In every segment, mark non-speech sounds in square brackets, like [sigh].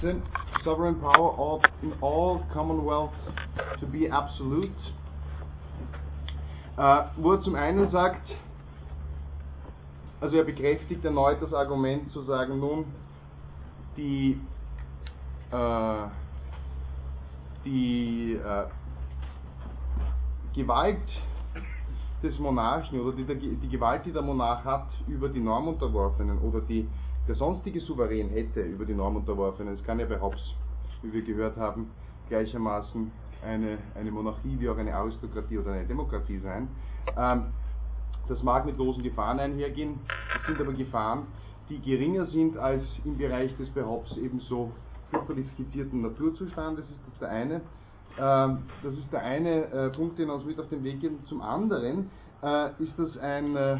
17. Sovereign power ought in all commonwealths to be absolute. Äh, wo er zum einen sagt, also er bekräftigt erneut das Argument zu sagen, nun, die, äh, die äh, Gewalt des Monarchen oder die, die, Gewalt, die der Monarch hat über die Normunterworfenen oder die der sonstige Souverän hätte über die Normunterworfenen, es kann ja bei Hobbes, wie wir gehört haben, gleichermaßen eine, eine Monarchie wie auch eine Aristokratie oder eine Demokratie sein. Ähm, das mag mit großen Gefahren einhergehen, das sind aber Gefahren, die geringer sind als im Bereich des bei Hobbes ebenso fürchterlich skizzierten Naturzustandes, das ist der eine. Ähm, das ist der eine äh, Punkt, den er uns mit auf den Weg geben. Zum anderen äh, ist das ein, äh,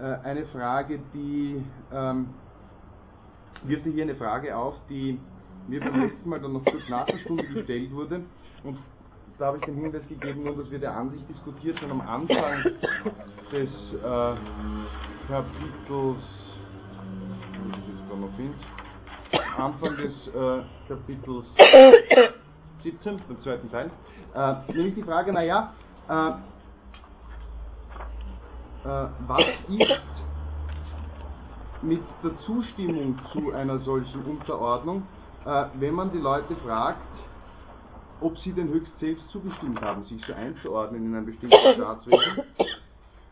eine Frage, die ähm, wirft hier eine Frage auf, die mir beim letzten Mal dann noch kurz nach der Stunde gestellt wurde. Und da habe ich den Hinweis gegeben, nur dass wir der Ansicht diskutiert haben am Anfang des äh, Kapitels, Anfang des äh, Kapitels 17, dem zweiten Teil, äh, nämlich die Frage, naja, äh, äh, was ist mit der Zustimmung zu einer solchen Unterordnung, äh, wenn man die Leute fragt, ob sie denn höchst selbst zugestimmt haben, sich so einzuordnen in ein bestimmtes [coughs] Staatswesen.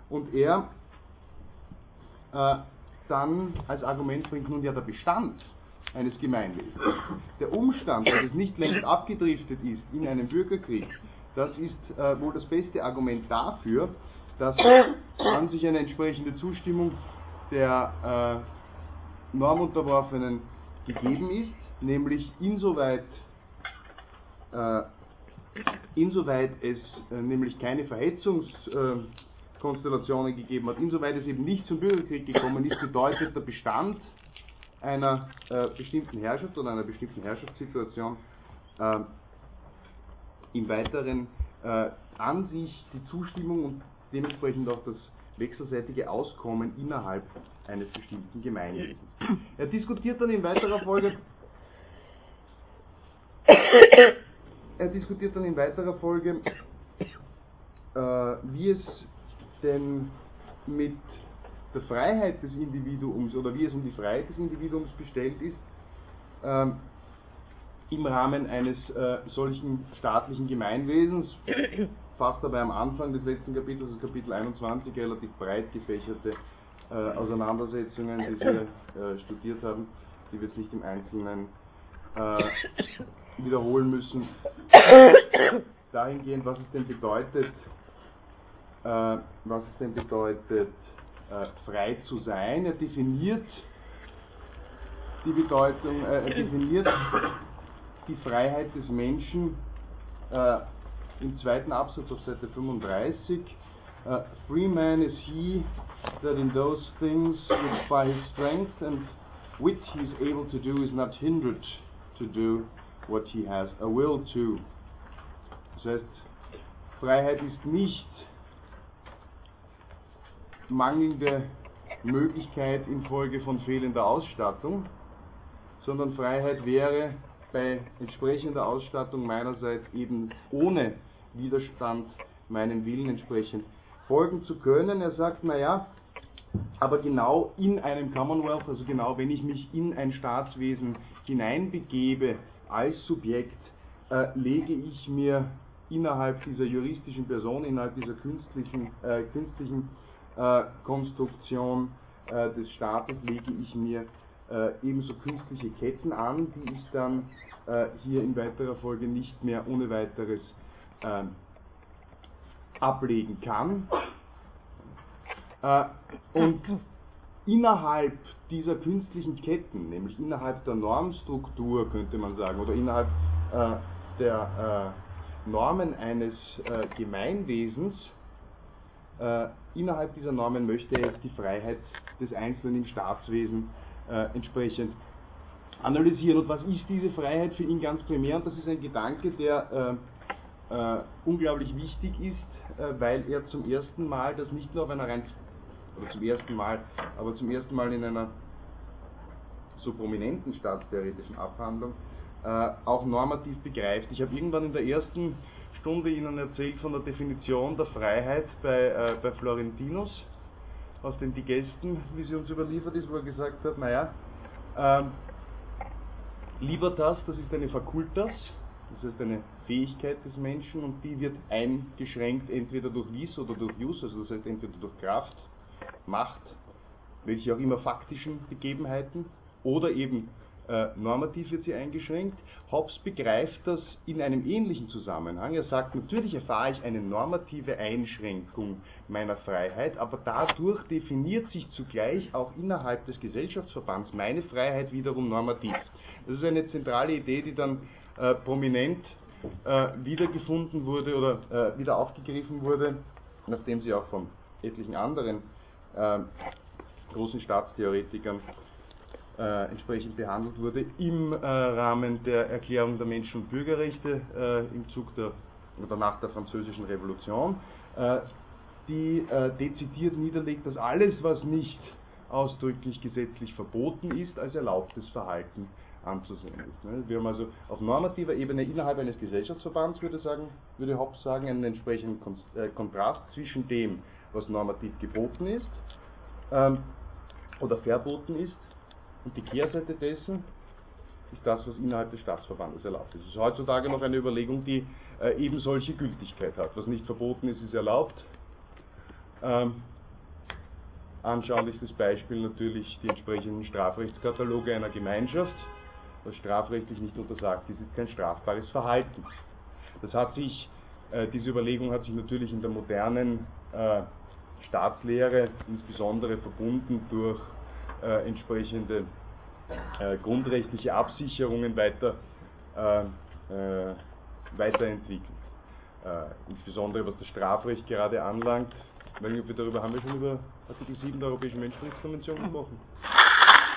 Und er äh, dann als Argument bringt nun ja der Bestand eines Gemeinwesens. Der Umstand, dass es nicht längst abgedriftet ist in einem Bürgerkrieg, das ist äh, wohl das beste Argument dafür, dass an sich eine entsprechende Zustimmung der äh, Normunterworfenen gegeben ist, nämlich insoweit, äh, insoweit es äh, nämlich keine Verhetzungskonstellationen gegeben hat, insoweit es eben nicht zum Bürgerkrieg gekommen ist, bedeutet der Bestand einer äh, bestimmten Herrschaft oder einer bestimmten Herrschaftssituation äh, im Weiteren äh, an sich die Zustimmung und dementsprechend auch das wechselseitige Auskommen innerhalb eines bestimmten Gemeinwesens. Er diskutiert dann in weiterer Folge er diskutiert dann in weiterer Folge, äh, wie es denn mit der Freiheit des Individuums oder wie es um die Freiheit des Individuums bestellt ist, ähm, im Rahmen eines äh, solchen staatlichen Gemeinwesens, fast dabei am Anfang des letzten Kapitels, das Kapitel 21, relativ breit gefächerte äh, Auseinandersetzungen, die Sie äh, studiert haben, die wir jetzt nicht im Einzelnen äh, wiederholen müssen, dahingehend, was es denn bedeutet, äh, was es denn bedeutet, äh, frei zu sein. Er definiert die Bedeutung, äh, er definiert die Freiheit des Menschen im zweiten Absatz auf Seite 35. Uh, äh, free man is he that in those things which by his strength and wit he is able to do is not hindered to do what he has a will to. Das heißt, Freiheit ist nicht mangelnde Möglichkeit infolge von fehlender Ausstattung, sondern Freiheit wäre bei entsprechender Ausstattung meinerseits eben ohne Widerstand meinem Willen entsprechend folgen zu können. Er sagt, naja, aber genau in einem Commonwealth, also genau wenn ich mich in ein Staatswesen hineinbegebe als Subjekt, äh, lege ich mir innerhalb dieser juristischen Person, innerhalb dieser künstlichen, äh, künstlichen äh, Konstruktion äh, des Staates lege ich mir äh, ebenso künstliche Ketten an, die ich dann äh, hier in weiterer Folge nicht mehr ohne weiteres ähm, ablegen kann. und innerhalb dieser künstlichen Ketten, nämlich innerhalb der Normstruktur, könnte man sagen, oder innerhalb äh, der äh, Normen eines äh, Gemeinwesens, äh, innerhalb dieser Normen möchte er jetzt die Freiheit des Einzelnen im Staatswesen äh, entsprechend analysieren. Und was ist diese Freiheit für ihn ganz primär? Und das ist ein Gedanke, der äh, unglaublich wichtig ist, äh, weil er zum ersten Mal das nicht nur auf einer rein, oder zum ersten Mal, aber zum ersten Mal in einer so prominenten staatstheoretischen Abhandlung äh, auch normativ begreift. Ich habe irgendwann in der ersten Stunde Ihnen erzählt von der Definition der Freiheit bei, äh, bei Florentinus aus den Digesten, wie sie uns überliefert ist, wo er gesagt hat, naja, ähm, Libertas, das ist eine Facultas, das heißt eine Fähigkeit des Menschen und die wird eingeschränkt entweder durch Vis oder durch Jus, also das heißt entweder durch Kraft, Macht, welche auch immer faktischen Begebenheiten oder eben äh, normativ wird sie eingeschränkt. Hobbes begreift das in einem ähnlichen Zusammenhang. Er sagt, natürlich erfahre ich eine normative Einschränkung meiner Freiheit, aber dadurch definiert sich zugleich auch innerhalb des Gesellschaftsverbands meine Freiheit wiederum normativ. Das ist eine zentrale Idee, die dann äh, prominent äh, wiedergefunden wurde oder äh, wieder aufgegriffen wurde, nachdem sie auch von etlichen anderen äh, großen Staatstheoretikern äh, entsprechend behandelt wurde im Rahmen der Erklärung der Menschen- und Bürgerrechte im Zug der oder nach der Französischen Revolution, die dezidiert niederlegt, dass alles, was nicht ausdrücklich gesetzlich verboten ist, als erlaubtes Verhalten anzusehen ist. Ne? Wir haben also auf normativer Ebene innerhalb eines Gesellschaftsverbands, würde, sagen, würde Hobbes sagen, einen entsprechenden äh, Kontrast zwischen dem, was normativ geboten ist ähm, oder verboten ist und die Kehrseite dessen ist das, was innerhalb des Staatsverbandes erlaubt ist. Es ist heutzutage noch eine Überlegung, die äh, eben solche Gültigkeit hat. Was nicht verboten ist, ist erlaubt. Ähm, anschaulichstes Beispiel natürlich die entsprechenden Strafrechtskataloge einer Gemeinschaft. Was strafrechtlich nicht untersagt ist, ist kein strafbares Verhalten. Das hat sich, äh, diese Überlegung hat sich natürlich in der modernen äh, Staatslehre insbesondere verbunden durch äh, entsprechende äh, grundrechtliche Absicherungen weiter, äh, äh weiterentwickelt. Insbesondere was das Strafrecht gerade anlangt. Weil wir darüber haben wir schon über Artikel 7 der Europäischen Menschenrechtskonvention gesprochen.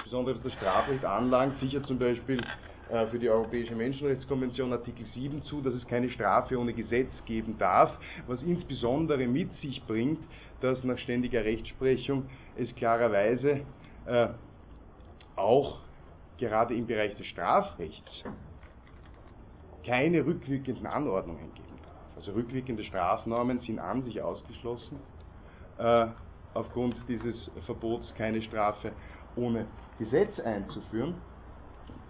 Insbesondere was das Strafrecht anlangt, sicher zum Beispiel äh, für die Europäische Menschenrechtskonvention Artikel 7 zu, dass es keine Strafe ohne Gesetz geben darf, was insbesondere mit sich bringt, dass nach ständiger Rechtsprechung es klarerweise äh, auch gerade im Bereich des Strafrechts keine rückwirkenden Anordnungen geben darf. Also rückwirkende Strafnormen sind an sich ausgeschlossen, äh, aufgrund dieses Verbots keine Strafe ohne Gesetz einzuführen,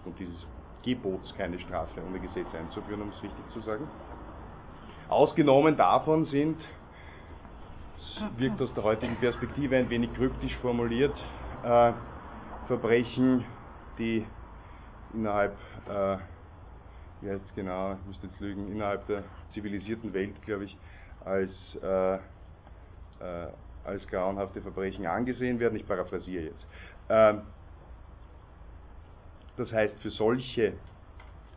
und dieses Gebots keine Strafe ohne Gesetz einzuführen, um es richtig zu sagen. Ausgenommen davon sind, wirkt aus der heutigen Perspektive ein wenig kryptisch formuliert, äh, Verbrechen, die innerhalb, äh, wie heißt es genau, ich müsste jetzt lügen, innerhalb der zivilisierten Welt, glaube ich, als, äh, äh, als grauenhafte Verbrechen angesehen werden. Ich paraphrasiere jetzt. Ähm, das heißt, für solche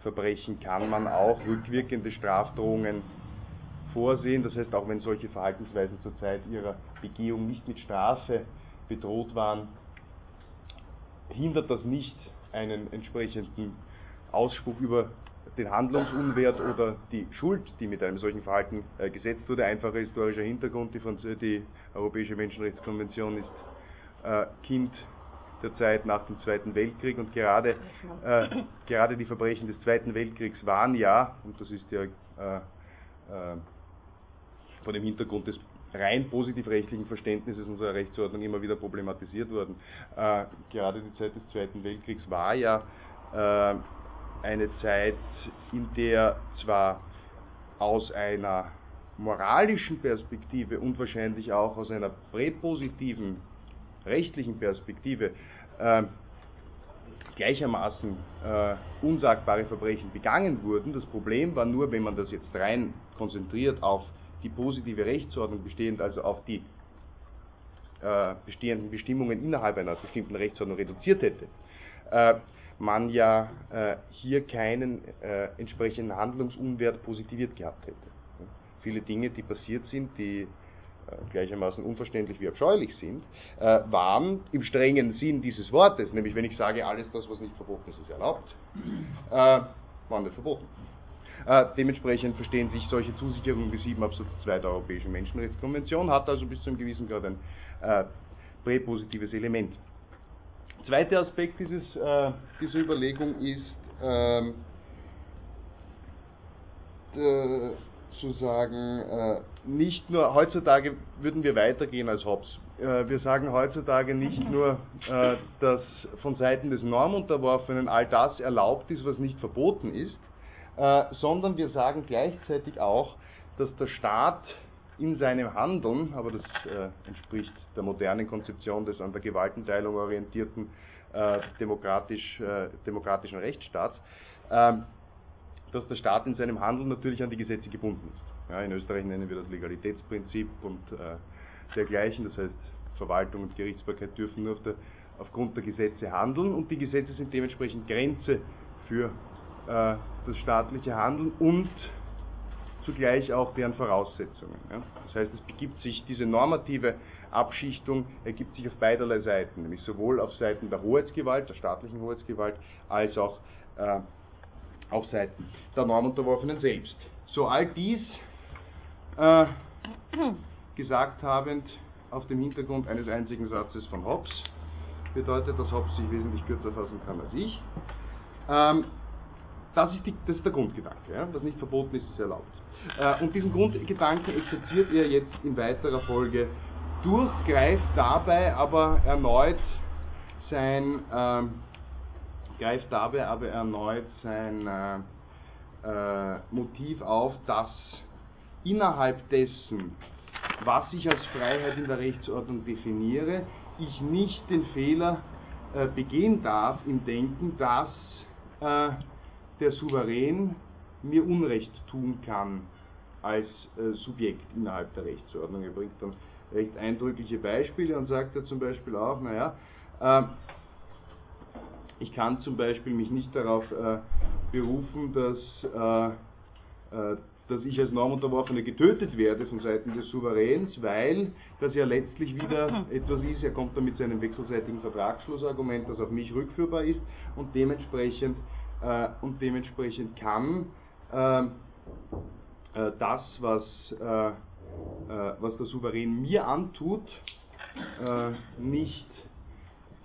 Verbrechen kann man auch rückwirkende Strafdrohungen vorsehen. Das heißt, auch wenn solche Verhaltensweisen zur Zeit ihrer Begehung nicht mit Strafe bedroht waren, hindert das nicht einen entsprechenden Ausspruch über den Handlungsunwert oder die Schuld, die mit einem solchen Verhalten äh, gesetzt wurde. Einfacher historischer Hintergrund, die, Franz die Europäische Menschenrechtskonvention ist äh, Kind der Zeit nach dem Zweiten Weltkrieg und gerade, äh, gerade die Verbrechen des Zweiten Weltkriegs waren ja, und das ist ja äh, äh, vor dem Hintergrund des rein positivrechtlichen Verständnisses unserer Rechtsordnung immer wieder problematisiert worden. Äh, gerade die Zeit des Zweiten Weltkriegs war ja äh, eine Zeit, in der zwar aus einer moralischen Perspektive und wahrscheinlich auch aus einer präpositiven rechtlichen Perspektive äh, gleichermaßen äh, unsagbare Verbrechen begangen wurden. Das Problem war nur, wenn man das jetzt rein konzentriert auf die positive Rechtsordnung bestehend, also auf die äh, bestehenden Bestimmungen innerhalb einer bestimmten Rechtsordnung reduziert hätte, äh, man ja äh, hier keinen äh, entsprechenden Handlungsunwert positiviert gehabt hätte. Viele Dinge, die passiert sind, die gleichermaßen unverständlich wie abscheulich sind, äh, waren im strengen Sinn dieses Wortes, nämlich wenn ich sage, alles das, was nicht verboten ist, ist erlaubt, äh, waren nicht verboten. Äh, dementsprechend verstehen sich solche Zusicherungen wie 7 Absatz 2 der Europäischen Menschenrechtskonvention, hat also bis zu einem gewissen Grad ein äh, präpositives Element. zweite Aspekt dieses, äh, dieser Überlegung ist, ähm, äh, zu sagen, nicht nur, heutzutage würden wir weitergehen als Hobbes. Äh, wir sagen heutzutage nicht nur, äh, dass von Seiten des Normunterworfenen all das erlaubt ist, was nicht verboten ist, äh, sondern wir sagen gleichzeitig auch, dass der Staat in seinem Handeln, aber das äh, entspricht der modernen Konzeption des an der Gewaltenteilung orientierten äh, demokratisch, demokratischen Rechtsstaats, ähm, dass der Staat in seinem Handeln natürlich an die Gesetze gebunden ist. Ja, in Österreich nennen wir das Legalitätsprinzip und äh, dergleichen, das heißt Verwaltung und Gerichtsbarkeit dürfen nur auf der, aufgrund der Gesetze handeln und die Gesetze sind dementsprechend Grenze für äh, das staatliche Handeln und zugleich auch deren Voraussetzungen. Ja. Das heißt, es begibt sich diese normative Abschichtung ergibt sich auf beiderlei Seiten, nämlich sowohl auf Seiten der Hoheitsgewalt, der staatlichen Hoheitsgewalt, als auch äh, auf Seiten der Normunterworfenen selbst. So all dies äh, [clears throat] gesagt habend auf dem Hintergrund eines einzigen Satzes von Hobbes, bedeutet, dass Hobbes sich wesentlich kürzer fassen kann als ich. Ähm, das, ist die, das, ist der Grundgedanke. Ja? Was nicht verboten ist, ist erlaubt. Äh, und diesen Grundgedanken exerziert er jetzt in weiterer Folge durch, greift dabei aber erneut sein, äh, greift dabei aber erneut sein äh, äh, Motiv auf, dass innerhalb dessen, was ich als Freiheit in der Rechtsordnung definiere, ich nicht den Fehler äh, begehen darf im Denken, dass äh, der Souverän mir Unrecht tun kann als äh, Subjekt innerhalb der Rechtsordnung. Er bringt dann recht eindrückliche Beispiele und sagt ja zum Beispiel auch, naja, äh, ich kann zum Beispiel mich nicht darauf äh, berufen, dass, äh, äh, dass ich als Normunterworfene getötet werde von Seiten des Souveräns, weil das ja letztlich wieder [clears throat] etwas ist, er kommt da mit seinem wechselseitigen Vertragsschlussargument, das auf mich rückführbar ist und dementsprechend, äh, und dementsprechend kann äh, äh, das, was, was der Souverän mir antut, nicht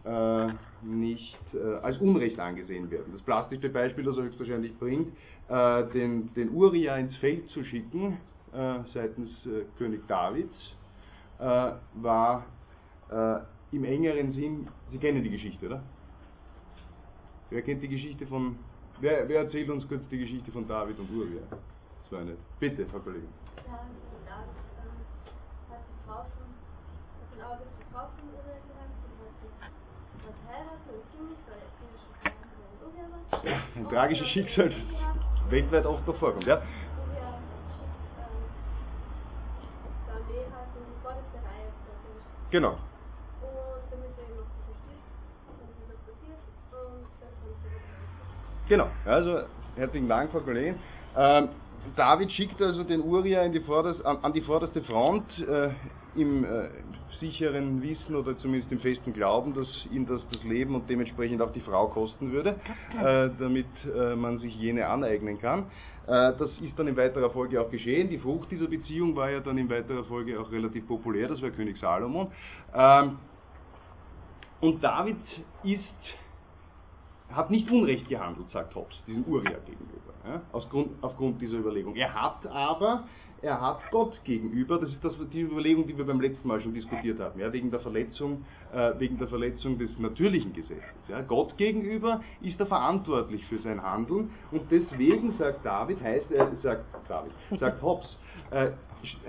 äh, nicht äh, als Unrecht angesehen werden. Das plastischste Beispiel, das er höchstwahrscheinlich bringt, äh, den, den Uriah ins Feld zu schicken äh, seitens äh, König Davids, äh, war im engeren Sinn, Sie kennen die Geschichte, oder? Wer kennt die Geschichte von, wer, wer erzählt uns kurz die Geschichte von David und Uriah? Das war eine, bitte, Frau Kollegin. Ja, David ähm, hat die Frau von, davon die Frau von Uriah ein tragisches Schicksal, das weltweit oft noch vorkommt, ja? Genau. Genau, also herzlichen Dank, Frau Kollegin. Ähm, David schickt also den Uriah die vorderste, an, die vorderste Front äh, im äh, sicheren Wissen oder zumindest im festen Glauben, dass ihn das das Leben und dementsprechend auch die Frau kosten würde, äh, damit äh, man sich jene aneignen kann. Äh, das ist dann in weiterer Folge auch geschehen. Die Frucht dieser Beziehung war ja dann in weiterer Folge auch relativ populär, das war König Salomon. Ähm, und David ist hat nicht Unrecht gehandelt, sagt Hobbes, diesem Uriah gegenüber, ja, Grund, aufgrund dieser Überlegung. Er hat aber er hat Gott gegenüber, das ist das, die Überlegung, die wir beim letzten Mal schon diskutiert haben, ja, wegen, der Verletzung, äh, wegen der Verletzung des natürlichen Gesetzes. Ja. Gott gegenüber ist er verantwortlich für sein Handeln und deswegen sagt David, heißt, äh, sagt David, sagt Hobbes, äh,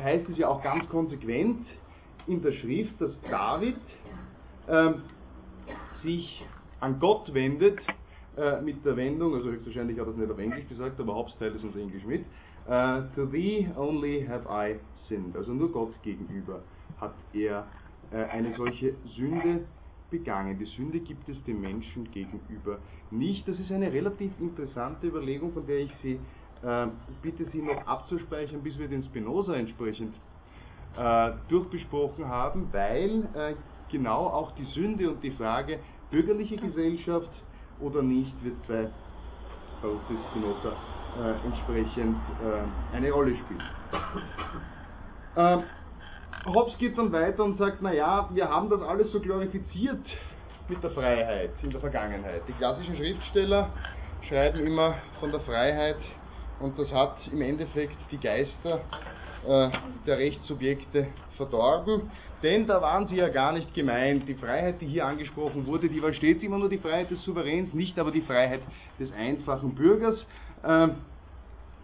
heißt es ja auch ganz konsequent in der Schrift, dass David ähm, sich an Gott wendet äh, mit der Wendung, also höchstwahrscheinlich hat er es nicht auf Englisch gesagt, aber Hobbes teilt es uns Englisch mit, Uh, to thee only have I sinned. Also nur Gott gegenüber hat er äh, eine solche Sünde begangen. Die Sünde gibt es dem Menschen gegenüber nicht. Das ist eine relativ interessante Überlegung, von der ich Sie äh, bitte, Sie noch abzuspeichern, bis wir den Spinoza entsprechend durchbesprochen haben, weil genau auch die Sünde und die Frage bürgerliche Gesellschaft oder nicht wird bei Spinoza entsprechend äh, eine Rolle spielt. [coughs] Ähm, Hobbes geht dann weiter und sagt, naja, wir haben das alles so glorifiziert, mit der Freiheit in der Vergangenheit? Die klassischen Schriftsteller schreiben immer von der Freiheit und das hat im Endeffekt die Geister äh, der Rechtssubjekte verdorben, denn da waren sie ja gar nicht gemeint. Die Freiheit, die hier angesprochen wurde, die war stets immer nur die Freiheit des Souveräns, nicht aber die Freiheit des einfachen Bürgers. Äh,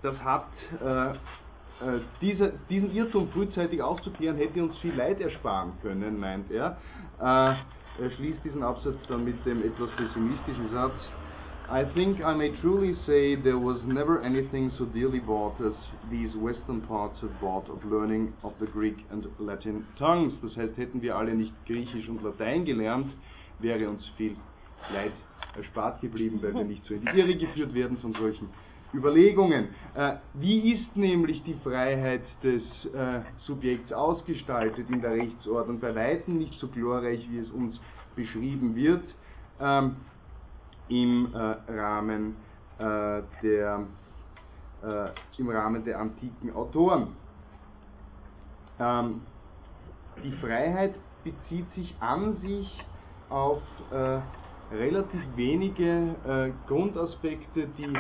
das hat äh, äh, diese, diesen Irrtum frühzeitig aufzuklären, hätte uns viel Leid ersparen können, meint er. Äh, er schließt diesen Absatz dann mit dem etwas pessimistischen Satz. I think I may truly say there was never anything so dearly bought as these western parts have bought of learning of the Greek and Latin tongues. Das heißt, hätten wir alle nicht Griechisch und Latein gelernt, wäre uns viel Leid erspart geblieben, weil wir nicht so in die Irre geführt werden von solchen Überlegungen. Äh, wie ist nämlich die Freiheit des äh, Subjekts ausgestaltet in der Rechtsordnung? Bei weitem nicht so glorreich, wie es uns beschrieben wird ähm, im, äh, Rahmen, der, im Rahmen der antiken Autoren. Ähm, die Freiheit bezieht sich an sich auf relativ wenige Grundaspekte, die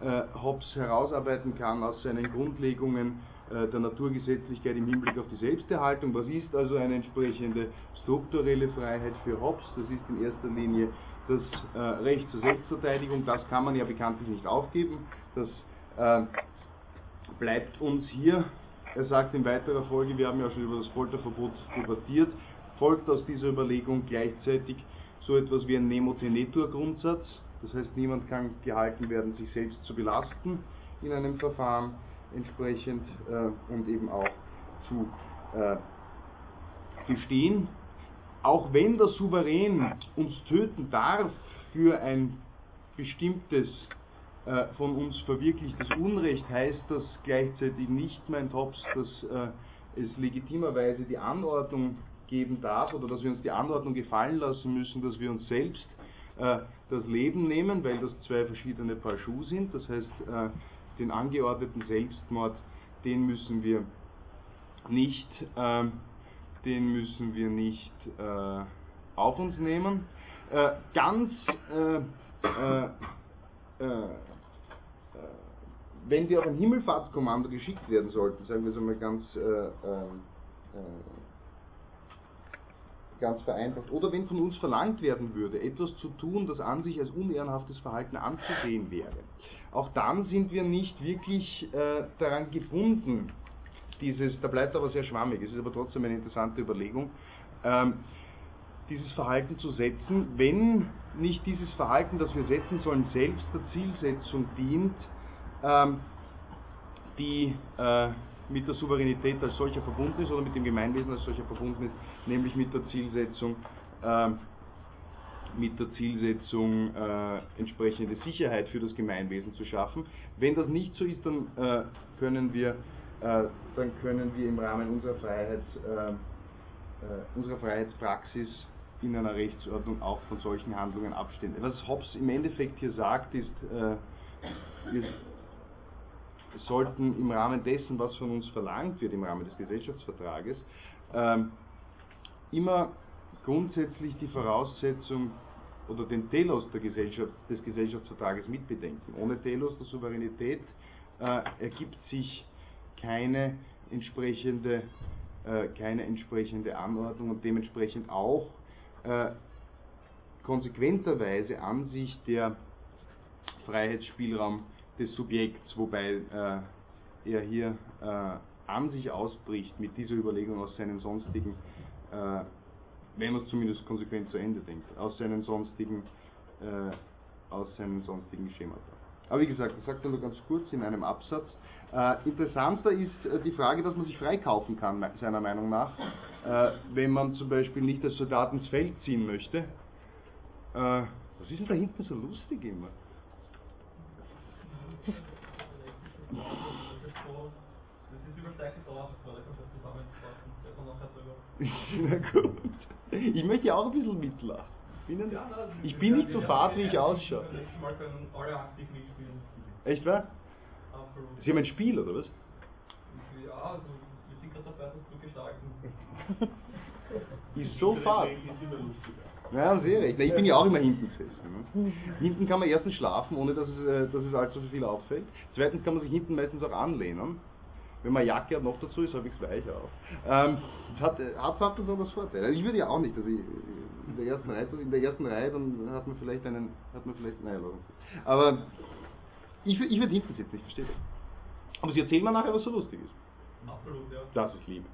Hobbes herausarbeiten kann aus seinen Grundlegungen äh, der Naturgesetzlichkeit im Hinblick auf die Selbsterhaltung. Was ist also eine entsprechende strukturelle Freiheit für Hobbes? Das ist in erster Linie das äh, Recht zur Selbstverteidigung. Das kann man ja bekanntlich nicht aufgeben. Das äh, bleibt uns hier. Er sagt in weiterer Folge, wir haben ja schon über das Folterverbot debattiert, folgt aus dieser Überlegung gleichzeitig so etwas wie ein Nemo-Tenetur-Grundsatz, das heißt, niemand kann gehalten werden, sich selbst zu belasten in einem Verfahren entsprechend äh, und eben auch zu äh, gestehen. Auch wenn der Souverän uns töten darf für ein bestimmtes äh, von uns verwirklichtes Unrecht, heißt das gleichzeitig nicht, mein Tops, dass äh, es legitimerweise die Anordnung geben darf oder dass wir uns die Anordnung gefallen lassen müssen, dass wir uns selbst das Leben nehmen, weil das zwei verschiedene Paar Schuhe sind. Das heißt, äh, den angeordneten Selbstmord, den müssen wir nicht, äh, den müssen wir nicht äh, auf uns nehmen. Äh, ganz äh, wenn wir auf ein Himmelfahrtskommando geschickt werden sollten, sagen wir es einmal ganz ganz vereinfacht, oder wenn von uns verlangt werden würde, etwas zu tun, das an sich als unehrenhaftes Verhalten anzusehen wäre, auch dann sind wir nicht wirklich äh, daran gebunden, dieses, da bleibt aber sehr schwammig, es ist aber trotzdem eine interessante Überlegung, ähm, dieses Verhalten zu setzen, wenn nicht dieses Verhalten, das wir setzen sollen, selbst der Zielsetzung dient, ähm, die äh, mit der Souveränität als solcher verbunden ist oder mit dem Gemeinwesen als solcher verbunden ist, nämlich mit der Zielsetzung, äh, mit der Zielsetzung äh, entsprechende Sicherheit für das Gemeinwesen zu schaffen. Wenn das nicht so ist, dann äh, können wir äh, dann können wir im Rahmen unserer, Freiheit, äh, äh, unserer Freiheitspraxis in einer Rechtsordnung auch von solchen Handlungen abstehen. Was Hobbes im Endeffekt hier sagt, ist, wir sollten im Rahmen dessen, was von uns verlangt wird, im Rahmen des Gesellschaftsvertrages, ähm, immer grundsätzlich die Voraussetzung oder den Telos der Gesellschaft, des Gesellschaftsvertrages mitbedenken. Ohne Telos der Souveränität äh, ergibt sich keine entsprechende, äh, keine entsprechende Anordnung und dementsprechend auch äh, konsequenterweise an sich der Freiheitsspielraum des Subjekts, wobei äh, er hier äh, an sich ausbricht mit dieser Überlegung aus seinen sonstigen, äh, wenn man es zumindest konsequent zu Ende denkt, aus seinen sonstigen, äh, aus seinen sonstigen Schemata. Aber wie gesagt, das sagt er nur ganz kurz in einem Absatz. Äh, interessanter ist äh, die Frage, dass man sich freikaufen kann, seiner Meinung nach, wenn man zum Beispiel nicht als Soldat ins Feld ziehen möchte. was ist denn da hinten so lustig immer? Das ist übersteigte Dauerverkehr, da kannst du zusammenfassen, Na gut. Ich möchte ja auch ein bisschen mitlachen. Bin ja, ich bin nicht so fad, wie ich ausschaue. Echt wahr? Absolut. Sie haben ein Spiel, oder was? Ja, also wir sind gerade dabei, das zu gestalten. [laughs] ist so fad. Ja, Sie recht. Ich bin ja auch immer hinten gesessen. Ne? Hinten kann man erstens schlafen, ohne dass es, äh, dass es allzu viel auffällt. Zweitens kann man sich hinten meistens auch anlehnen. Wenn man Jacke hat, noch dazu ist, habe ich es weich auf. Ähm, hat, hat, hat das aber das Vorteil. Ich würde ja auch nicht, dass ich in der ersten Reihe, in der ersten Reihe, dann hat man vielleicht einen, hat man vielleicht, naja, aber ich, ich würde hinten sitzen, ich verstehe das. Aber Sie erzählen mir nachher, was so lustig ist. Absolut, ja. Das ist lieb.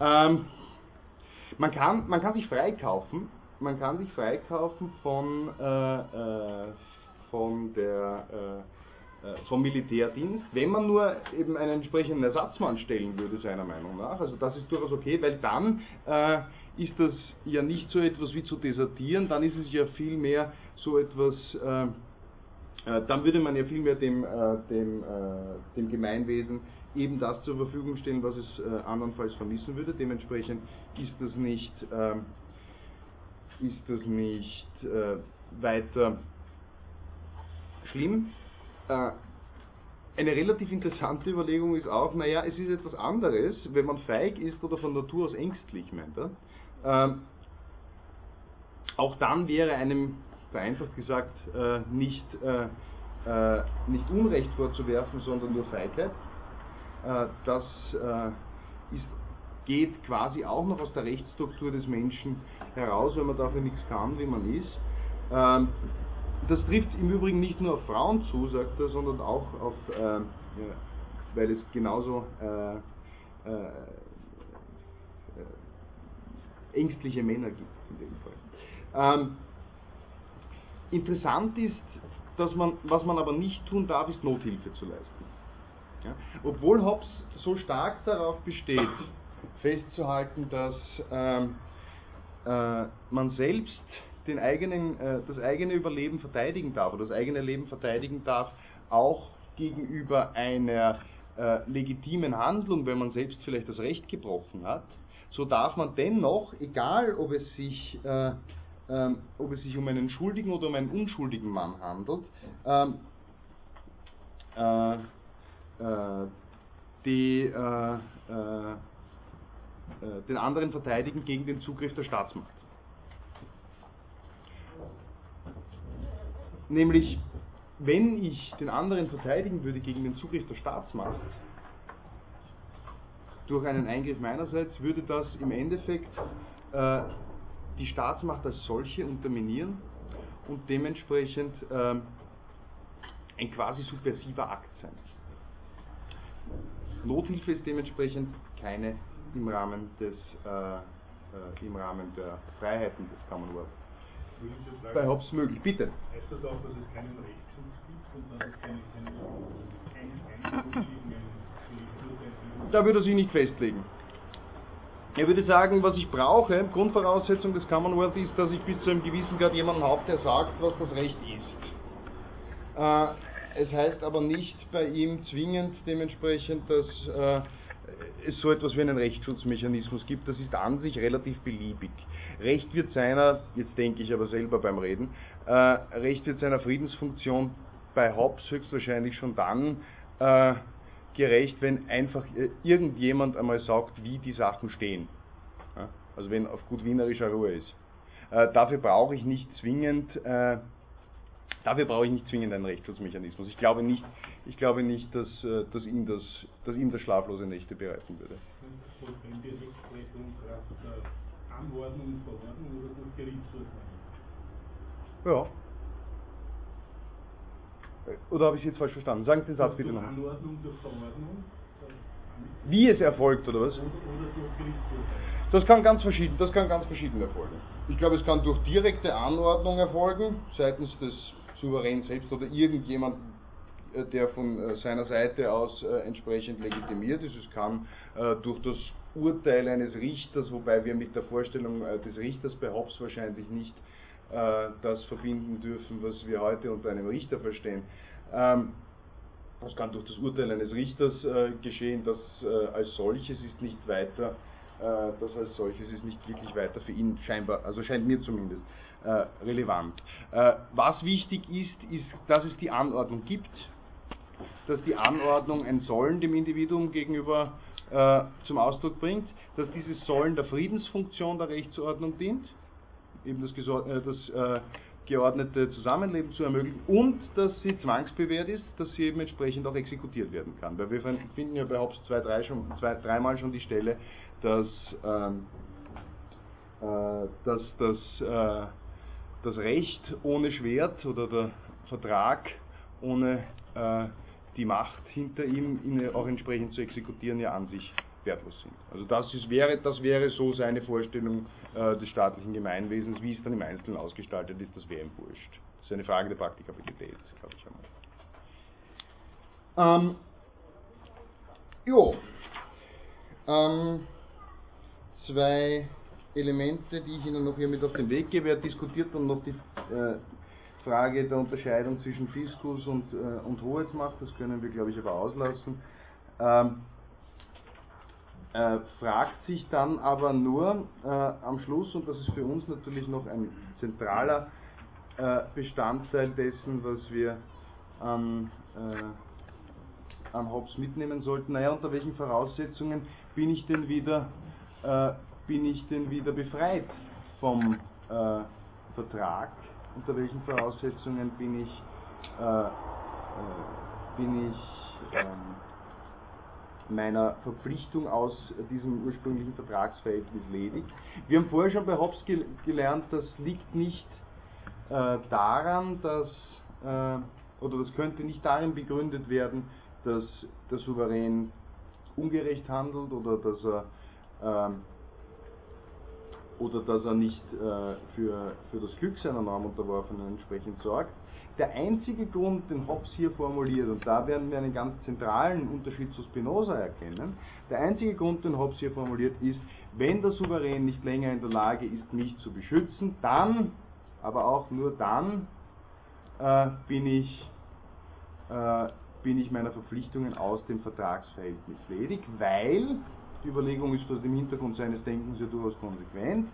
Ähm, man, kann, man kann sich freikaufen, man kann sich freikaufen von, äh, äh, von der, äh, äh, vom Militärdienst, wenn man nur eben einen entsprechenden Ersatzmann stellen würde, seiner Meinung nach. Also das ist durchaus okay, weil dann ist das ja nicht so etwas wie zu desertieren, dann ist es ja vielmehr so etwas, dann würde man ja vielmehr dem, dem, dem Gemeinwesen eben das zur Verfügung stellen, was es andernfalls vermissen würde. Dementsprechend ist das nicht, äh, ist das nicht äh, weiter schlimm. Äh, eine relativ interessante Überlegung ist auch, naja, es ist etwas anderes, wenn man feig ist oder von Natur aus ängstlich, meint er. Ähm, auch dann wäre einem, vereinfacht gesagt, äh, nicht, äh, nicht Unrecht vorzuwerfen, sondern nur Feigheit. Äh, das äh, geht quasi auch noch aus der Rechtsstruktur des Menschen heraus, wenn man dafür nichts kann, wie man ist. Ähm, das trifft im Übrigen nicht nur auf Frauen zu, sagt er, sondern auch auf, äh, weil es genauso äh, äh, ängstliche Männer gibt in dem Fall. Ähm, interessant ist, dass man, was man aber nicht tun darf, ist Nothilfe zu leisten. Ja? Obwohl Hobbes so stark darauf besteht, festzuhalten, dass ähm, äh, man selbst den eigenen, äh, das eigene Überleben verteidigen darf oder das eigene Leben verteidigen darf, auch gegenüber einer äh, legitimen Handlung, wenn man selbst vielleicht das Recht gebrochen hat, so darf man dennoch, egal ob es sich, äh, ähm, ob es sich um einen schuldigen oder um einen unschuldigen Mann handelt, ähm, äh, äh, die äh, äh, den anderen verteidigen gegen den Zugriff der Staatsmacht. Nämlich, wenn ich den anderen verteidigen würde gegen den Zugriff der Staatsmacht, durch einen Eingriff meinerseits, würde das im Endeffekt äh, die Staatsmacht als solche unterminieren und dementsprechend äh, ein quasi subversiver Akt sein. Nothilfe ist dementsprechend keine im Rahmen, des, äh, äh, im Rahmen der Freiheiten des Commonwealth. Bei Hobbes möglich, bitte. Heißt das auch, dass es keinen Rechtsschutz gibt und dass es keine, keine Da würde er sich nicht festlegen. Er würde sagen, was ich brauche, Grundvoraussetzung des Commonwealth ist, dass ich bis zu einem gewissen Grad jemanden habe, der sagt, was das Recht ist. Äh, es heißt aber nicht bei ihm zwingend dementsprechend, dass äh, es so etwas wie einen Rechtsschutzmechanismus gibt. Das ist an sich relativ beliebig. Recht wird seiner, jetzt denke ich aber selber beim Reden, äh, Recht wird seiner Friedensfunktion bei Hobbes höchstwahrscheinlich schon dann äh, gerecht, wenn einfach äh, irgendjemand einmal sagt, wie die Sachen stehen. Ja? Also wenn auf gut wienerischer Ruhe ist. Äh, dafür brauche ich nicht zwingend äh, Dafür brauche ich nicht zwingend einen Rechtsschutzmechanismus. Ich glaube nicht, ich glaube nicht dass, äh, dass, ihm das, dass ihm das schlaflose Nächte bereiten würde. Wenn die Rechtsprechung Kraft der Anordnung und Verordnung oder durch Gerichtsurteil? Ja. Oder habe ich es jetzt falsch verstanden? Sagen Sie den Satz bitte noch. Anordnung durch Verordnung? Wie es erfolgt, oder was? Das kann ganz verschieden, das kann ganz verschieden erfolgen. Ich glaube, es kann durch direkte Anordnung erfolgen, seitens des Souverän selbst oder irgendjemand, äh, der von äh, seiner Seite aus äh, entsprechend legitimiert ist. Es kann durch das Urteil eines Richters, wobei wir mit der Vorstellung des Richters bei Hobbes wahrscheinlich nicht das verbinden dürfen, was wir heute unter einem Richter verstehen. Ähm, das kann durch das Urteil eines Richters geschehen, das als solches ist nicht weiter, das als solches ist nicht wirklich weiter für ihn scheinbar, also scheint mir zumindest relevant. Äh, was wichtig ist, ist, dass es die Anordnung gibt, dass die Anordnung ein Sollen dem Individuum gegenüber äh, zum Ausdruck bringt, dass dieses Sollen der Friedensfunktion der Rechtsordnung dient, eben das, äh, das äh, geordnete Zusammenleben zu ermöglichen und dass sie zwangsbewährt ist, dass sie eben entsprechend auch exekutiert werden kann. Weil wir finden ja bei Hobbes zwei, drei schon, zwei, dreimal schon die Stelle, dass, ähm, äh, dass das, äh, das Recht ohne Schwert oder der Vertrag ohne äh, die Macht hinter ihm ihn auch entsprechend zu exekutieren ja an sich wertlos sind. Also das, ist, wäre, das wäre so seine Vorstellung äh, des staatlichen Gemeinwesens, wie es dann im Einzelnen ausgestaltet ist, das wäre ihm wurscht. Das ist eine Frage der Praktikabilität, glaube ich einmal. Ähm, jo. Ähm, zwei Elemente, die ich Ihnen noch hier mit auf den Weg gebe. Er diskutiert dann noch die äh, Frage der Unterscheidung zwischen Fiskus und, äh, und Hoheitsmacht, das können wir, glaube ich, aber auslassen. Ähm, äh, fragt sich dann aber nur äh, am Schluss, und das ist für uns natürlich noch ein zentraler äh, Bestandteil dessen, was wir an, äh, an Hobbes mitnehmen sollten, naja, unter welchen Voraussetzungen bin ich denn wieder, bin ich denn wieder befreit vom äh, Vertrag, unter welchen Voraussetzungen bin ich, bin ich ähm, meiner Verpflichtung aus diesem ursprünglichen Vertragsverhältnis ledig. Wir haben vorher schon bei Hobbes ge gelernt, das liegt nicht äh, daran, dass, äh, oder das könnte nicht darin begründet werden, dass der Souverän ungerecht handelt oder dass er, äh, oder dass er nicht äh, für, für das Glück seiner Normunterworfenen entsprechend sorgt, der einzige Grund, den Hobbes hier formuliert, und da werden wir einen ganz zentralen Unterschied zu Spinoza erkennen, der einzige Grund, den Hobbes hier formuliert, ist, wenn der Souverän nicht länger in der Lage ist, mich zu beschützen, dann, aber auch nur dann, äh, bin, ich, äh, bin ich meiner Verpflichtungen aus dem Vertragsverhältnis ledig, weil, Überlegung ist aus dem Hintergrund seines Denkens ja durchaus konsequent,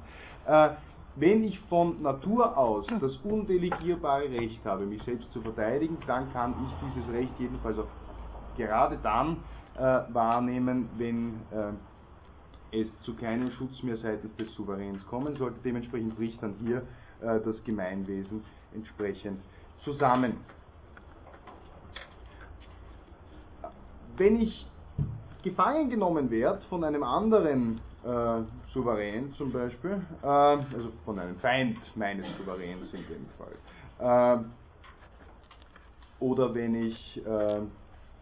äh, wenn ich von Natur aus das undelegierbare Recht habe, mich selbst zu verteidigen, dann kann ich dieses Recht jedenfalls auch gerade dann äh, wahrnehmen, wenn äh, es zu keinem Schutz mehr seitens des Souveräns kommen sollte. Dementsprechend bricht dann hier äh, das Gemeinwesen entsprechend zusammen. Wenn ich gefangen genommen werde von einem anderen äh, Souverän zum Beispiel, äh, also von einem Feind meines Souveräns in dem Fall. Äh, oder wenn ich, äh,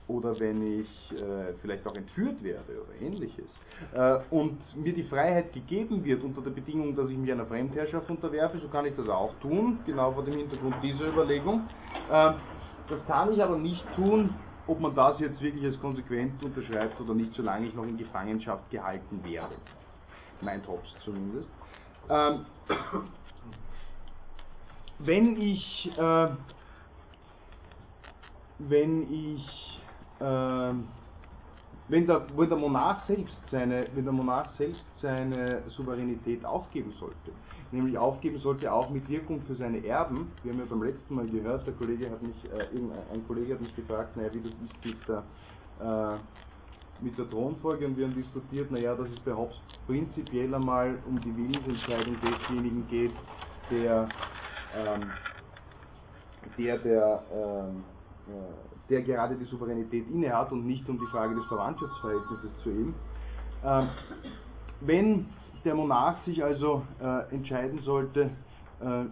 oder wenn ich äh, vielleicht auch entführt werde oder ähnliches. Äh, und mir die Freiheit gegeben wird unter der Bedingung, dass ich mich einer Fremdherrschaft unterwerfe, so kann ich das auch tun, genau vor dem Hintergrund dieser Überlegung. das kann ich aber nicht tun, ob man das jetzt wirklich als konsequent unterschreibt oder nicht, solange ich noch in Gefangenschaft gehalten werde. Meint Hobbes zumindest. Ähm, wenn ich, äh, wenn ich, äh, wenn der, wenn der Monarch selbst seine, wenn der Monarch selbst seine Souveränität aufgeben sollte, nämlich aufgeben sollte auch mit Wirkung für seine Erben. Wir haben ja beim letzten Mal gehört, der Kollege hat mich, äh, ein Kollege hat mich gefragt, naja, wie das ist mit der, äh, mit der Thronfolge und wir haben diskutiert, naja, dass es bei Hobbes prinzipiell einmal um die Willensentscheidung desjenigen geht, der, ähm, der, der, ähm, äh, der gerade die Souveränität innehat und nicht um die Frage des Verwandtschaftsverhältnisses zu ihm. Ähm, wenn der Monarch sich also äh, entscheiden sollte, äh,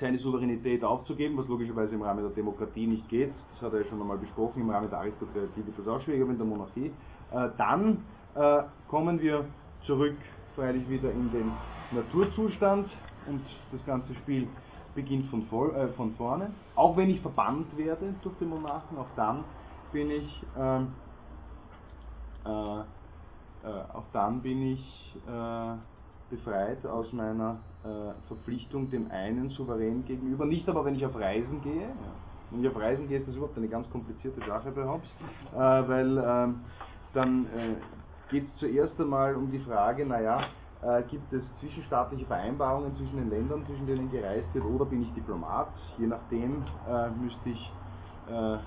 seine Souveränität aufzugeben, was logischerweise im Rahmen der Demokratie nicht geht, das hat er ja schon einmal besprochen, im Rahmen der Aristokratie wird das auch schwieriger, in der Monarchie, äh, dann äh, kommen wir zurück freilich wieder in den Naturzustand und das ganze Spiel beginnt von, voll, äh, von vorne. Auch wenn ich verbannt werde durch den Monarchen, auch dann bin ich ähm, äh, äh, auch dann bin ich äh, befreit aus meiner äh, Verpflichtung dem einen Souverän gegenüber. Nicht aber, wenn ich auf Reisen gehe. Wenn ich auf Reisen gehe, ist das überhaupt eine ganz komplizierte Sache bei Hobbes, äh, weil ähm, dann äh, geht es zuerst einmal um die Frage, naja, äh, gibt es zwischenstaatliche Vereinbarungen zwischen den Ländern, zwischen denen gereist wird, oder bin ich Diplomat? Je nachdem äh, müsste, ich, äh,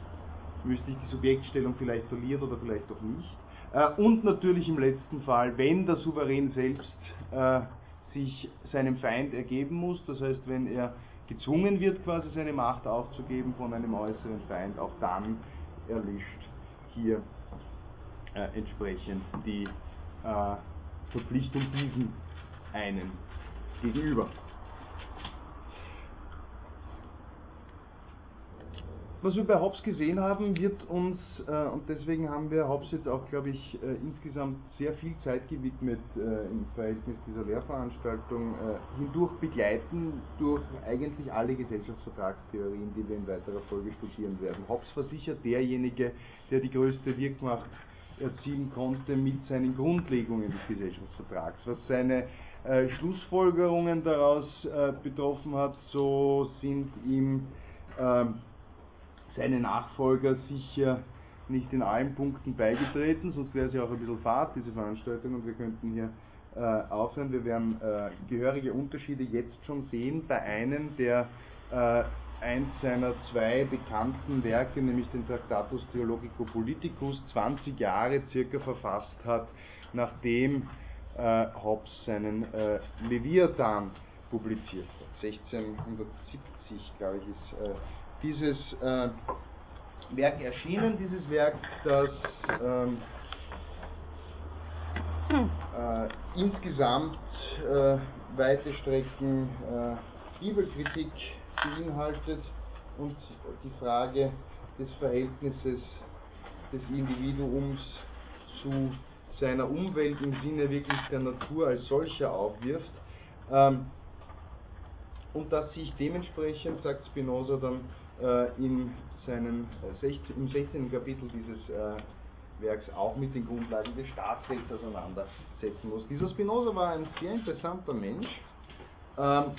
müsste ich die Subjektstellung vielleicht verlieren oder vielleicht auch nicht. Äh, und natürlich im letzten Fall, wenn der Souverän selbst äh, sich seinem Feind ergeben muss, das heißt, wenn er gezwungen wird, quasi seine Macht aufzugeben von einem äußeren Feind, auch dann erlischt hier äh, entsprechend die äh, Verpflichtung diesem einen gegenüber. Was wir bei Hobbes gesehen haben, wird uns, äh, und deswegen haben wir Hobbes jetzt auch, glaube ich, äh, insgesamt sehr viel Zeit gewidmet äh, im Verhältnis dieser Lehrveranstaltung, äh, hindurch begleiten durch eigentlich alle Gesellschaftsvertragstheorien, die wir in weiterer Folge studieren werden. Hobbes war sicher derjenige, der die größte Wirkmacht erzielen konnte mit seinen Grundlegungen des Gesellschaftsvertrags. Was seine äh, Schlussfolgerungen daraus äh, betroffen hat, so sind ihm ähm, seine Nachfolger sicher nicht in allen Punkten beigetreten, sonst wäre es ja auch ein bisschen fad, diese Veranstaltung, und wir könnten hier äh, aufhören. Wir werden äh, gehörige Unterschiede jetzt schon sehen. Bei einem, der äh, eins seiner zwei bekannten Werke, nämlich den Tractatus Theologico Politicus, 20 Jahre circa verfasst hat, nachdem äh, Hobbes seinen äh, Leviathan publiziert hat. 1670, glaube ich, ist äh, dieses äh, Werk erschienen, dieses Werk, das ähm, äh, insgesamt äh, weite Strecken äh, Bibelkritik beinhaltet und die Frage des Verhältnisses des Individuums zu seiner Umwelt im Sinne wirklich der Natur als solcher aufwirft. Ähm, und dass sich dementsprechend, sagt Spinoza dann, in seinen, äh, 16, im 16. Kapitel dieses äh, Werks auch mit den Grundlagen des Staatsrechts auseinandersetzen muss. Dieser Spinoza war ein sehr interessanter Mensch. Ähm,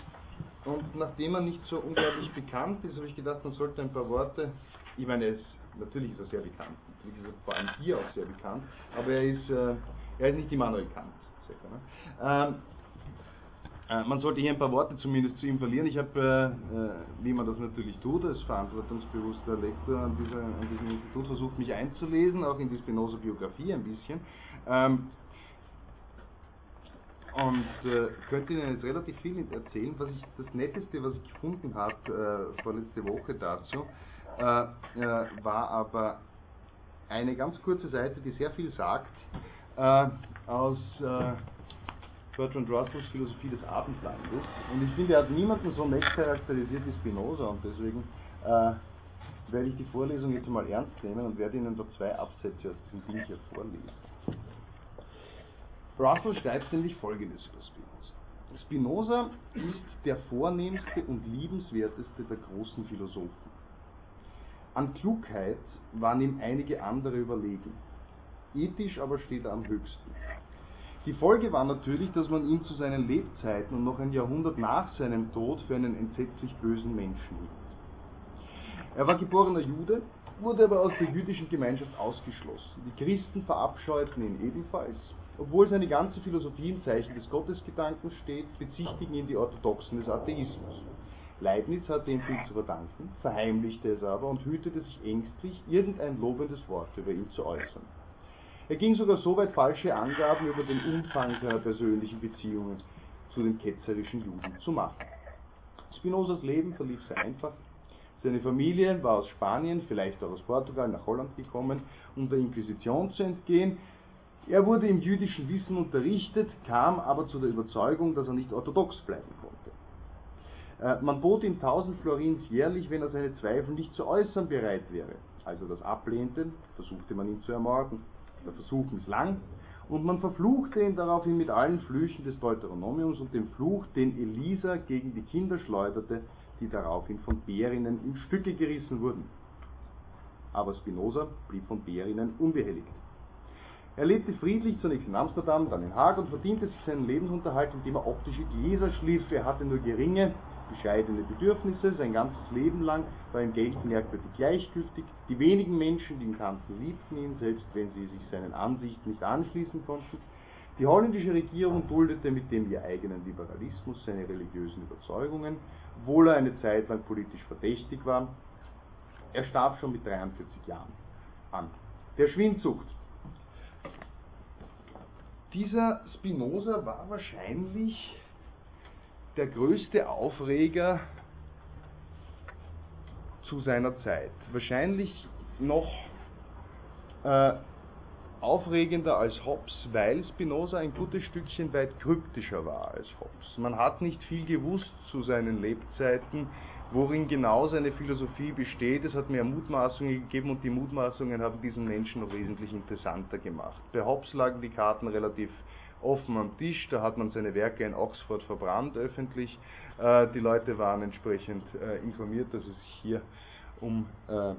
und nachdem er nicht so unglaublich bekannt ist, habe ich gedacht, man sollte ein paar Worte, ich meine, es, natürlich ist er sehr bekannt, natürlich ist er vor allem hier auch sehr bekannt, aber er ist, äh, er ist nicht Immanuel Kant. Ähm, äh, man sollte hier ein paar Worte zumindest zu ihm verlieren. Ich habe, äh, äh, wie man das natürlich tut, als verantwortungsbewusster Lektor an, dieser, an diesem Institut versucht, mich einzulesen, auch in die Spinoza-Biografie ein bisschen. Ähm, und äh, könnte Ihnen jetzt relativ viel erzählen. Was ich, das Netteste, was ich gefunden habe äh, vorletzte Woche dazu, äh, war aber eine ganz kurze Seite, die sehr viel sagt, aus Bertrand Russells Philosophie des Abendlandes. Und ich finde, er hat niemanden so nett charakterisiert wie Spinoza und deswegen äh, werde ich die Vorlesung jetzt mal ernst nehmen und werde Ihnen da zwei Absätze aus diesem Ding hier vorlesen. Russell schreibt nämlich folgendes über Spinoza. Spinoza ist der vornehmste und liebenswerteste der großen Philosophen. An Klugheit waren ihm einige andere überlegen. Ethisch aber steht er am höchsten. Die Folge war natürlich, dass man ihn zu seinen Lebzeiten und noch ein Jahrhundert nach seinem Tod für einen entsetzlich bösen Menschen hielt. Er war geborener Jude, wurde aber aus der jüdischen Gemeinschaft ausgeschlossen. Die Christen verabscheuten ihn ebenfalls. Obwohl seine ganze Philosophie im Zeichen des Gottesgedankens steht, bezichtigen ihn die Orthodoxen des Atheismus. Leibniz hatte ihm viel zu verdanken, verheimlichte es aber und hütete sich ängstlich, irgendein lobendes Wort über ihn zu äußern. Er ging sogar so weit, falsche Angaben über den Umfang seiner persönlichen Beziehungen zu den ketzerischen Juden zu machen. Spinozas Leben verlief sehr einfach. Seine Familie war aus Spanien, vielleicht auch aus Portugal, nach Holland gekommen, um der Inquisition zu entgehen. Er wurde im jüdischen Wissen unterrichtet, kam aber zu der Überzeugung, dass er nicht orthodox bleiben konnte. Äh, man bot ihm 1000 Florins jährlich, wenn er seine Zweifel nicht zu äußern bereit wäre. Als er das ablehnte, versuchte man ihn zu ermorden. Der Versuch misslang und man verfluchte ihn daraufhin mit allen Flüchen des Deuteronomiums und dem Fluch, den Elisa gegen die Kinder schleuderte, die daraufhin von Bärinnen in Stücke gerissen wurden. Aber Spinoza blieb von Bärinnen unbehelligt. Er lebte friedlich zunächst in Amsterdam, dann in Haag und verdiente sich seinen Lebensunterhalt, indem er optische Gläser schliff. Er hatte nur geringe bescheidene Bedürfnisse, sein ganzes Leben lang war ihm Geld merkwürdig gleichgültig. Die wenigen Menschen, die ihn kannten, liebten ihn, selbst wenn sie sich seinen Ansichten nicht anschließen konnten. Die holländische Regierung duldete mit dem ihr eigenen Liberalismus seine religiösen Überzeugungen, obwohl er eine Zeit lang politisch verdächtig war. Er starb schon mit 43 Jahren an. Der Schwindsucht. Dieser Spinoza war wahrscheinlich der größte Aufreger zu seiner Zeit. Wahrscheinlich noch äh, aufregender als Hobbes, weil Spinoza ein gutes Stückchen weit kryptischer war als Hobbes. Man hat nicht viel gewusst zu seinen Lebzeiten, worin genau seine Philosophie besteht. Es hat mehr Mutmaßungen gegeben und die Mutmaßungen haben diesen Menschen noch wesentlich interessanter gemacht. Bei Hobbes lagen die Karten relativ offen am Tisch, da hat man seine Werke in Oxford verbrannt öffentlich. Äh, die Leute waren entsprechend äh, informiert, dass es sich hier um äh,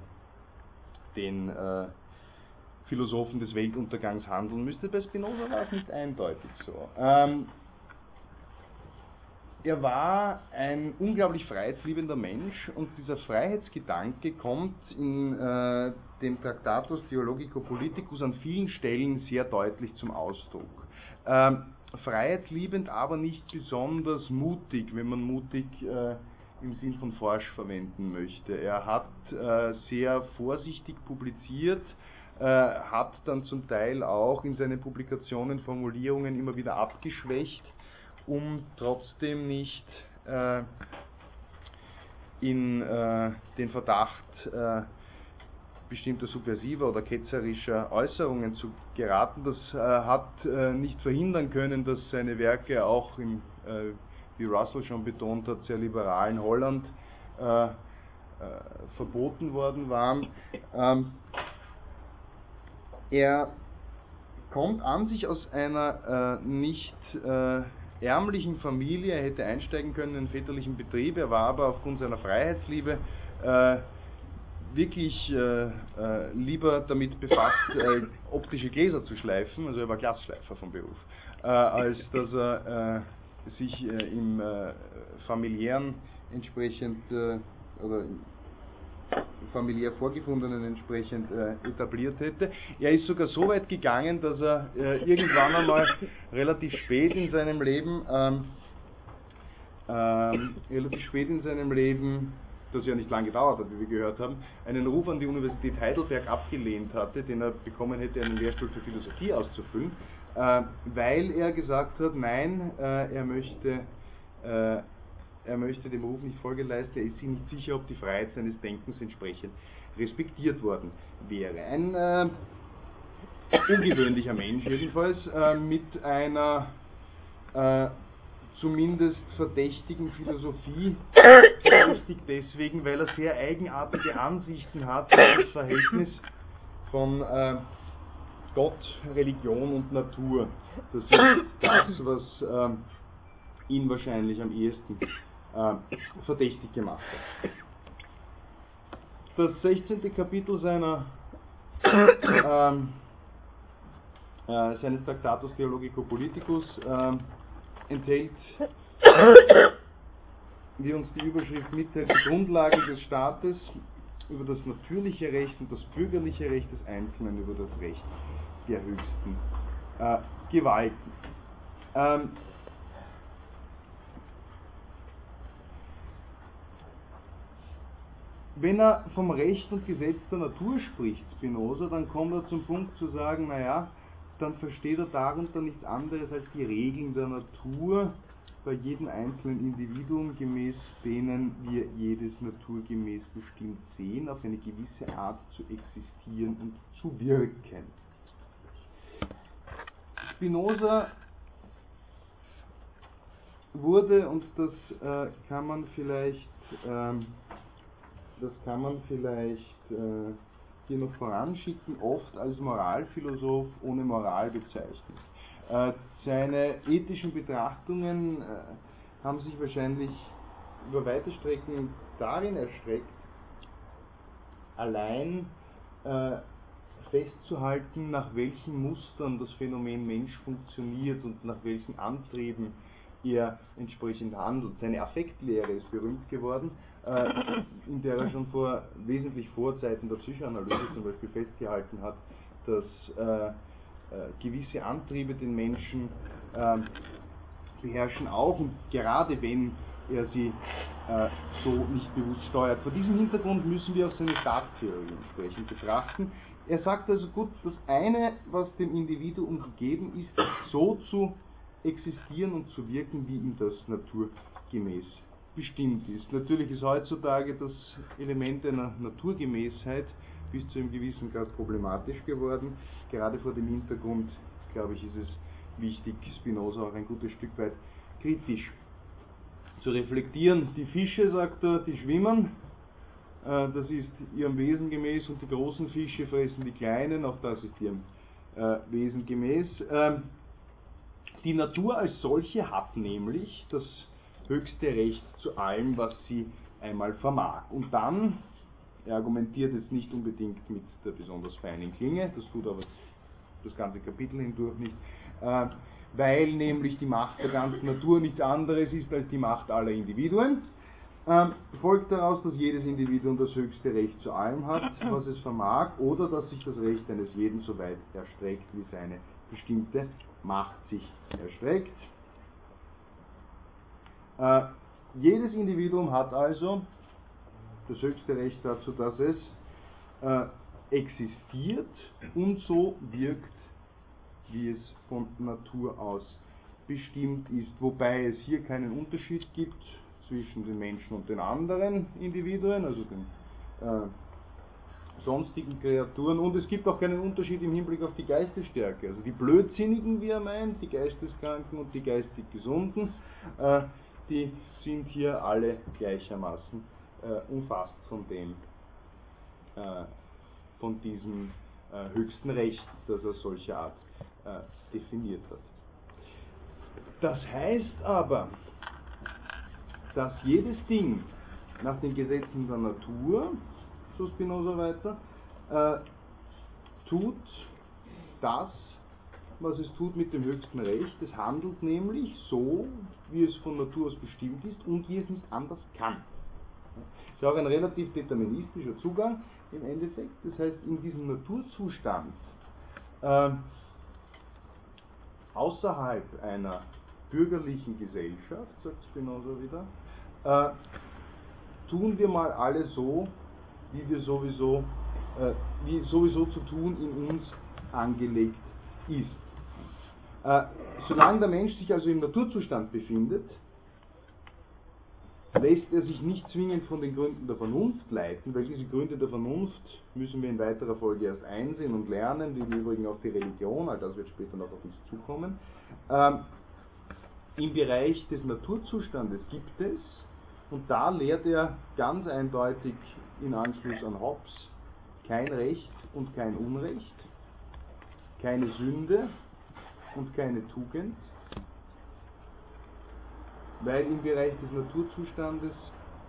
den Philosophen des Weltuntergangs handeln müsste. Bei Spinoza war es nicht eindeutig so. Ähm, er war ein unglaublich freiheitsliebender Mensch und dieser Freiheitsgedanke kommt in dem Tractatus Theologico Politicus an vielen Stellen sehr deutlich zum Ausdruck. Ähm, freiheitsliebend, aber nicht besonders mutig, wenn man mutig äh, im Sinn von forsch verwenden möchte. Er hat äh, sehr vorsichtig publiziert, äh, hat dann zum Teil auch in seinen Publikationen Formulierungen immer wieder abgeschwächt, um trotzdem nicht äh, in äh, den Verdacht äh, bestimmter subversiver oder ketzerischer Äußerungen zu geraten. Das äh, hat äh, nicht verhindern können, dass seine Werke auch im, äh, wie Russell schon betont hat, sehr liberalen Holland äh, äh, verboten worden waren. Ähm, er kommt an sich aus einer äh, nicht ärmlichen Familie, er hätte einsteigen können in den väterlichen Betrieb, er war aber aufgrund seiner Freiheitsliebe wirklich äh, äh, lieber damit befasst, äh, optische Gläser zu schleifen, also er war Glasschleifer vom Beruf, äh, als dass er äh, sich äh, im familiären entsprechend oder familiär vorgefundenen entsprechend etabliert hätte. Er ist sogar so weit gegangen, dass er irgendwann einmal relativ spät in seinem Leben ähm, ähm, relativ spät in seinem Leben das ja nicht lange gedauert hat, wie wir gehört haben, einen Ruf an die Universität Heidelberg abgelehnt hatte, den er bekommen hätte, einen Lehrstuhl für Philosophie auszufüllen, äh, weil er gesagt hat, nein, äh, er möchte äh, er möchte dem Ruf nicht Folge leisten, er ist sich nicht sicher, ob die Freiheit seines Denkens entsprechend respektiert worden wäre. Ein äh, ungewöhnlicher Mensch jedenfalls, äh, mit einer äh, zumindest verdächtigen Philosophie. Verdächtig deswegen, weil er sehr eigenartige Ansichten hat über das Verhältnis von äh, Gott, Religion und Natur. Das ist das, was äh, ihn wahrscheinlich am ehesten äh, verdächtig gemacht hat. Das 16. Kapitel seiner ähm, äh, seines Traktatus Theologico Politicus äh, enthält, wie uns die Überschrift mitteilt, die Grundlage des Staates über das natürliche Recht und das bürgerliche Recht des Einzelnen über das Recht der höchsten äh, Gewalten. Ähm, wenn er vom Recht und Gesetz der Natur spricht, Spinoza, dann kommt er zum Punkt zu sagen, naja, dann versteht er darunter nichts anderes als die Regeln der Natur bei jedem einzelnen Individuum, gemäß denen wir jedes naturgemäß bestimmt sehen, auf eine gewisse Art zu existieren und zu wirken. Spinoza wurde, und das äh, kann man vielleicht, ähm, das kann man vielleicht äh, hier noch voranschicken, oft als Moralphilosoph ohne Moral bezeichnet. Äh, seine ethischen Betrachtungen äh, haben sich wahrscheinlich über weite Strecken darin erstreckt, allein äh, festzuhalten, nach welchen Mustern das Phänomen Mensch funktioniert und nach welchen Antrieben er entsprechend handelt. Seine Affektlehre ist berühmt geworden, in der er schon vor wesentlich vor Zeiten der Psychoanalyse zum Beispiel festgehalten hat, dass äh, äh, gewisse Antriebe den Menschen äh, beherrschen auch und gerade wenn er sie äh, so nicht bewusst steuert. Vor diesem Hintergrund müssen wir auch seine Starttheorie entsprechend betrachten. Er sagt also gut, das eine, was dem Individuum gegeben ist, so zu existieren und zu wirken, wie ihm das Natur naturgemäß bestimmt ist. Natürlich ist heutzutage das Element einer Naturgemäßheit bis zu einem gewissen Grad problematisch geworden. Gerade vor dem Hintergrund, glaube ich, ist es wichtig, Spinoza auch ein gutes Stück weit kritisch zu reflektieren. Die Fische, sagt er, die schwimmen, äh, das ist ihrem Wesen gemäß und die großen Fische fressen die kleinen, auch das ist ihrem äh, Wesen gemäß. Ähm, die Natur als solche hat nämlich das höchste Recht zu allem, was sie einmal vermag. Und dann, er argumentiert jetzt nicht unbedingt mit der besonders feinen Klinge, das tut aber das ganze Kapitel hindurch nicht, äh, weil nämlich die Macht der ganzen Natur nichts anderes ist als die Macht aller Individuen. Ähm, folgt daraus, dass jedes Individuum das höchste Recht zu allem hat, was es vermag, oder dass sich das Recht eines jeden so weit erstreckt, wie seine bestimmte Macht sich erstreckt. Äh, jedes Individuum hat also das höchste Recht dazu, dass es äh, existiert und so wirkt, wie es von Natur aus bestimmt ist, wobei es hier keinen Unterschied gibt zwischen den Menschen und den anderen Individuen, also den äh, sonstigen Kreaturen, und es gibt auch keinen Unterschied im Hinblick auf die Geistesstärke. Also die Blödsinnigen, wie er meint, die Geisteskranken und die geistig Gesunden, äh, die sind hier alle gleichermaßen äh, umfasst von dem, äh, von diesem äh, höchsten Recht, das er solcher Art äh, definiert hat. Das heißt aber, dass jedes Ding nach den Gesetzen der Natur, so Spinoza weiter, äh, tut das, was es tut mit dem höchsten Recht. Es handelt nämlich so, wie es von Natur aus bestimmt ist und wie es nicht anders kann. Das ist auch ein relativ deterministischer Zugang im Endeffekt. Das heißt, in diesem Naturzustand äh, außerhalb einer bürgerlichen Gesellschaft, sagt Spinoza wieder, äh, tun wir mal alle so, wie wir sowieso, äh, wie sowieso zu tun in uns angelegt ist. Äh, solange der Mensch sich also im Naturzustand befindet, lässt er sich nicht zwingend von den Gründen der Vernunft leiten, weil diese Gründe der Vernunft müssen wir in weiterer Folge erst einsehen und lernen, wie im Übrigen auch die Religion, all das wird später noch auf uns zukommen. Ähm, Im Bereich des Naturzustandes gibt es, und da lehrt er ganz eindeutig in Anschluss an Hobbes, kein Recht und kein Unrecht, keine Sünde und keine Tugend, weil im Bereich des Naturzustandes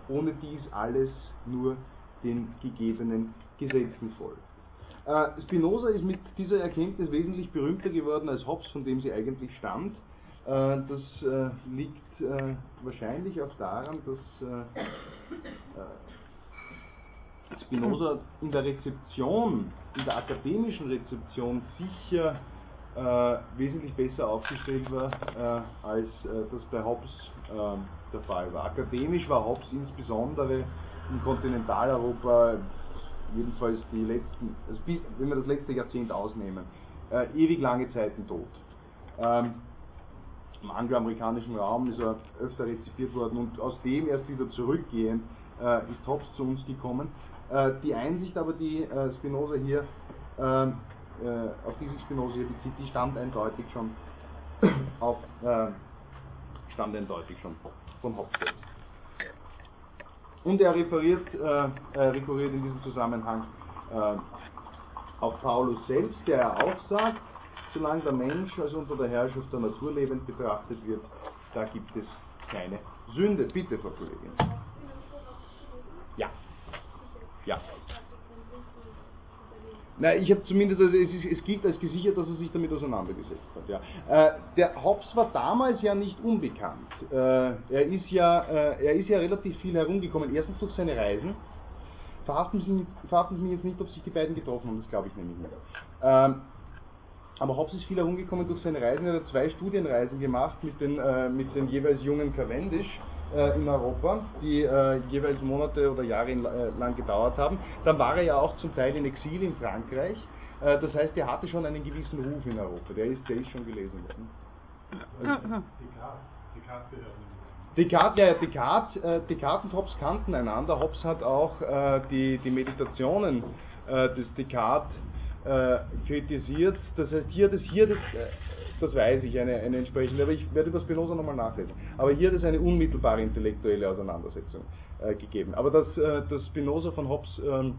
ohne dies alles nur den gegebenen Gesetzen folgt. Äh, Spinoza ist mit dieser Erkenntnis wesentlich berühmter geworden als Hobbes, von dem sie eigentlich stammt. Äh, das äh, liegt wahrscheinlich auch daran, dass Spinoza in der Rezeption, in der akademischen Rezeption sicher äh, wesentlich besser aufgestellt war, äh, als äh, das bei Hobbes der Fall war. Akademisch war Hobbes insbesondere in Kontinentaleuropa, jedenfalls die letzten, also bis, wenn wir das letzte Jahrzehnt ausnehmen, ewig lange Zeiten tot. Ähm, Im angloamerikanischen Raum ist er öfter rezipiert worden und aus dem erst wieder zurückgehend ist Hobbes zu uns gekommen. die Einsicht aber, die Spinoza hier ähm, äh, auf die sich Spinoza hier bezieht, die stammt eindeutig schon [clears throat] auf, äh, stammt eindeutig schon von Hobbes selbst. Und er referiert, äh, er rekurriert in diesem Zusammenhang äh, auf Paulus selbst, der auch sagt, solange der Mensch als unter der Herrschaft der Natur lebend betrachtet wird, da gibt es keine Sünde. Bitte, Frau Kollegin. Ja. Ja. Na, ich habe zumindest, also es, ist, es, gilt als gesichert, dass er sich damit auseinandergesetzt hat. Ja. Äh, der Hobbes war damals ja nicht unbekannt. Äh, er, ist ja, äh, er ist ja relativ viel herumgekommen. Erstens durch seine Reisen. Verhaften Sie, mich jetzt nicht, ob sich die beiden getroffen haben, das glaube ich nämlich nicht. Ähm, aber Hobbes ist viel herumgekommen durch seine Reisen. Er hat zwei Studienreisen gemacht mit den, äh, mit den jeweils jungen Cavendish in Europa, die äh, jeweils Monate oder Jahre äh, lang gedauert haben. Dann war er ja auch zum Teil in Exil in Frankreich. Äh, das heißt, er hatte schon einen gewissen Ruf in Europa. Der ist, der ist schon gelesen worden. Also, Descartes, ja, Descartes, äh, Descartes und Hobbes kannten einander. Hobbes hat auch äh, die, die Meditationen äh, des Descartes äh, kritisiert. Das heißt, hier das, hier das, äh, das weiß ich, eine, eine entsprechende, aber ich werde über Spinoza nochmal nachlesen. Aber hier hat es eine unmittelbare intellektuelle Auseinandersetzung äh, gegeben. Aber dass, dass Spinoza von Hobbes ähm,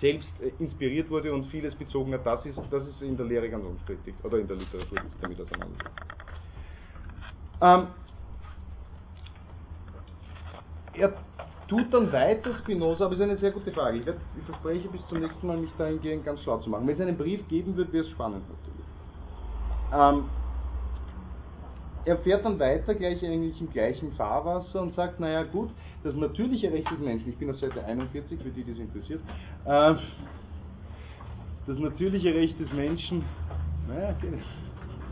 selbst inspiriert wurde und vieles bezogen hat, das ist, das ist in der Lehre ganz unstrittig, oder in der Literatur, sich damit auseinandersetzt. Ähm, er tut dann weiter Spinoza, aber es ist eine sehr gute Frage. Ich, werd, ich verspreche bis zum nächsten Mal, mich dahingehend ganz schlau zu machen. Wenn es einen Brief geben wird, wäre es spannend natürlich. Ähm, er fährt dann weiter, gleich eigentlich im gleichen Fahrwasser und sagt, naja gut, das natürliche Recht des Menschen, ich bin auf Seite 41, für die, die das interessiert, äh, das natürliche Recht des Menschen, naja,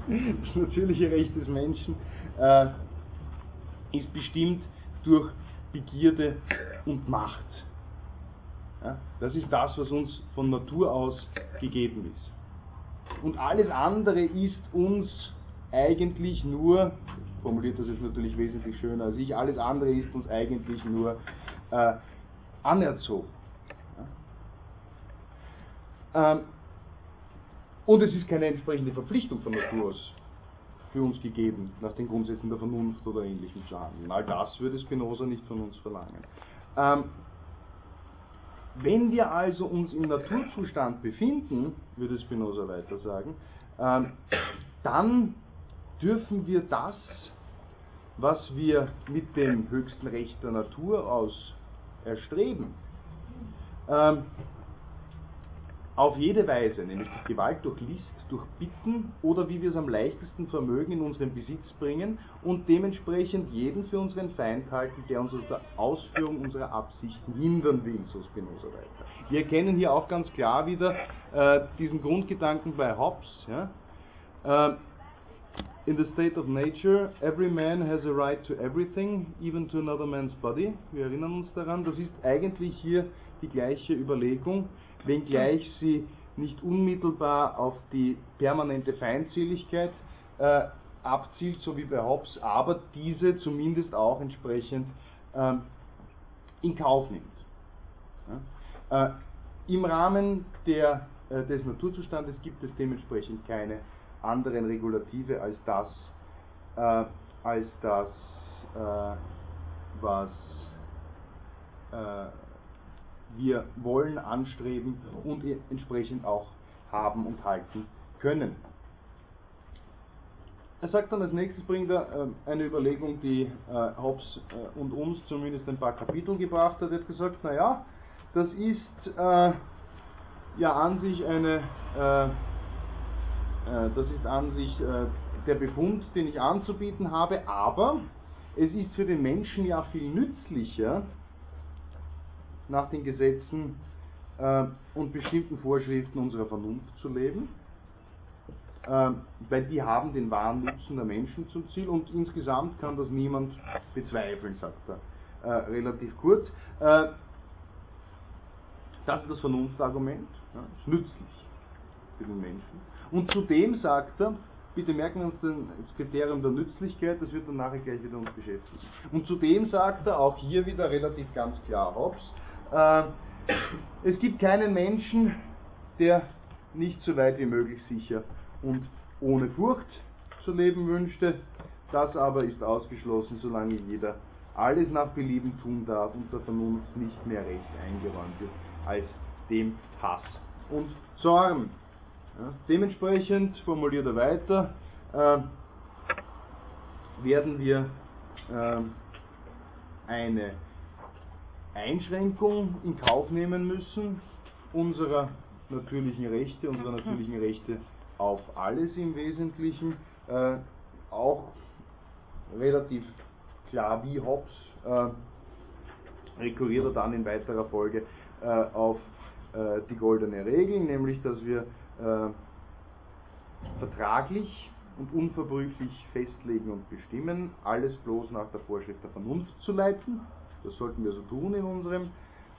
[laughs] das natürliche Recht des Menschen äh, ist bestimmt durch Begierde und Macht. Ja, das ist das, was uns von Natur aus gegeben ist. Und alles andere ist uns eigentlich nur, formuliert das jetzt natürlich wesentlich schöner als ich, alles andere ist uns eigentlich nur äh, anerzogen. Ähm, und es ist keine entsprechende Verpflichtung von Natur aus für uns gegeben, nach den Grundsätzen der Vernunft oder ähnlichem zu handeln. All das würde Spinoza nicht von uns verlangen. Ähm, wenn wir also uns im Naturzustand befinden, würde Spinoza weiter sagen, ähm, dann dürfen wir das, was wir mit dem höchsten Recht der Natur aus erstreben, ähm, auf jede Weise, nämlich durch Gewalt, durch List, durch Bitten oder wie wir es am leichtesten vermögen in unseren Besitz bringen und dementsprechend jeden für unseren Feind halten, der uns aus der Ausführung unserer Absichten hindern will, so Spinoza weiter. Wir erkennen hier auch ganz klar wieder äh, diesen Grundgedanken bei Hobbes. Ja? Äh, in the state of nature, every man has a right to everything, even to another man's body. Wir erinnern uns daran, das ist eigentlich hier die gleiche Überlegung, wenngleich sie nicht unmittelbar auf die permanente Feindseligkeit äh, abzielt, so wie bei Hobbes, aber diese zumindest auch entsprechend ähm, in Kauf nimmt. Ja? Äh, Im Rahmen der, äh, des Naturzustandes gibt es dementsprechend keine anderen Regulative als das, äh, als das äh, was äh, wir wollen, anstreben und entsprechend auch haben und halten können. Er sagt dann als nächstes, bringt er äh, eine Überlegung, die äh, Hobbes äh, und uns zumindest ein paar Kapitel gebracht hat. Er hat gesagt, naja, das ist äh, ja an sich eine, äh, äh, das ist an sich der Befund, den ich anzubieten habe, aber es ist für den Menschen ja viel nützlicher, nach den Gesetzen äh, und bestimmten Vorschriften unserer Vernunft zu leben, äh, weil die haben den wahren Nutzen der Menschen zum Ziel und insgesamt kann das niemand bezweifeln, sagt er äh, relativ kurz. Äh, das ist das Vernunftargument, ja, ist nützlich für den Menschen. Und zudem sagt er, bitte merken wir uns das Kriterium der Nützlichkeit, das wird dann nachher gleich wieder uns beschäftigen. Und zudem sagt er auch hier wieder relativ ganz klar Hobbes, es gibt keinen Menschen, der nicht so weit wie möglich sicher und ohne Furcht zu leben wünschte. Das aber ist ausgeschlossen, solange jeder alles nach Belieben tun darf und der Vernunft nicht mehr recht eingeräumt wird als dem Hass und Zorn. Ja, dementsprechend formuliert er weiter, äh, werden wir äh, eine Einschränkung in Kauf nehmen müssen unserer natürlichen Rechte, unserer natürlichen Rechte auf alles im Wesentlichen, äh, auch relativ klar wie Hobbes äh, rekurriert er dann in weiterer Folge äh, auf äh, die goldene Regel, nämlich dass wir äh, vertraglich und unverbrüchlich festlegen und bestimmen, alles bloß nach der Vorschrift der Vernunft zu leiten, das sollten wir so tun in unserem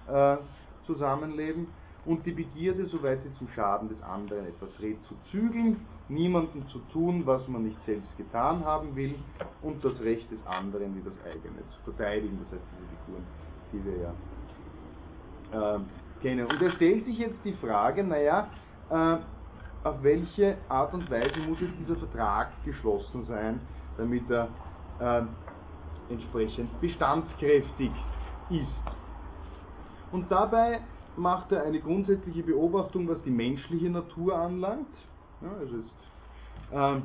äh, Zusammenleben. und die Begierde, soweit sie zum Schaden des anderen etwas rät, zu zügeln, niemandem zu tun, was man nicht selbst getan haben will und das Recht des anderen wie das eigene zu verteidigen. Das heißt, diese Figuren, die wir ja äh, kennen. Und er stellt sich jetzt die Frage, naja, äh, auf welche Art und Weise muss jetzt dieser Vertrag geschlossen sein, damit er äh, entsprechend bestandskräftig ist. Und dabei macht er eine grundsätzliche Beobachtung, was die menschliche Natur anlangt. Ja, also ist, ähm,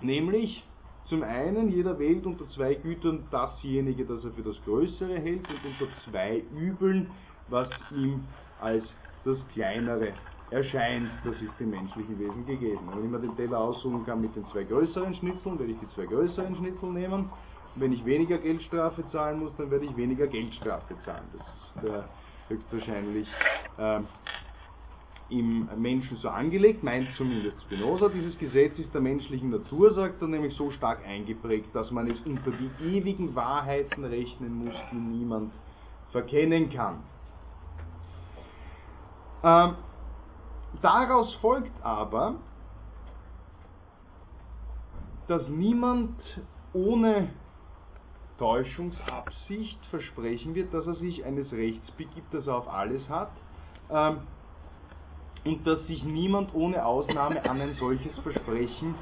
nämlich zum einen, jeder wählt unter zwei Gütern dasjenige, das er für das Größere hält, und unter zwei Übeln, was ihm als das Kleinere erscheint. Das ist dem menschlichen Wesen gegeben. Wenn ich mir den Teller aussuchen kann mit den zwei größeren Schnitzeln, werde ich die zwei größeren Schnitzel nehmen. Wenn ich weniger Geldstrafe zahlen muss, dann werde ich weniger Geldstrafe zahlen. Das ist äh, höchstwahrscheinlich äh, im Menschen so angelegt, meint zumindest Spinoza. Dieses Gesetz ist der menschlichen Natur, sagt er, nämlich so stark eingeprägt, dass man es unter die ewigen Wahrheiten rechnen muss, die niemand verkennen kann. Ähm, daraus folgt aber, dass niemand ohne Täuschungsabsicht versprechen wird, dass er sich eines Rechts begibt, das er auf alles hat, ähm, und dass sich niemand ohne Ausnahme an ein solches Versprechen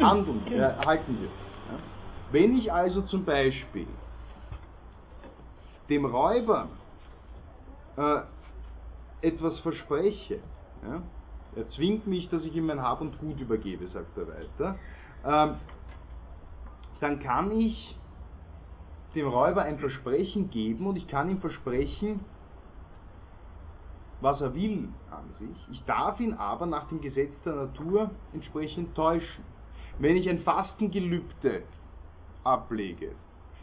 handeln, äh, halten wird. Ja? Wenn ich also zum Beispiel dem Räuber äh, etwas verspreche, ja, er zwingt mich, dass ich ihm mein Hab und Gut übergebe, sagt er weiter, ähm, dann kann ich dem Räuber ein Versprechen geben und ich kann ihm versprechen, was er will an sich. Ich darf ihn aber nach dem Gesetz der Natur entsprechend täuschen. Wenn ich ein Fastengelübde ablege,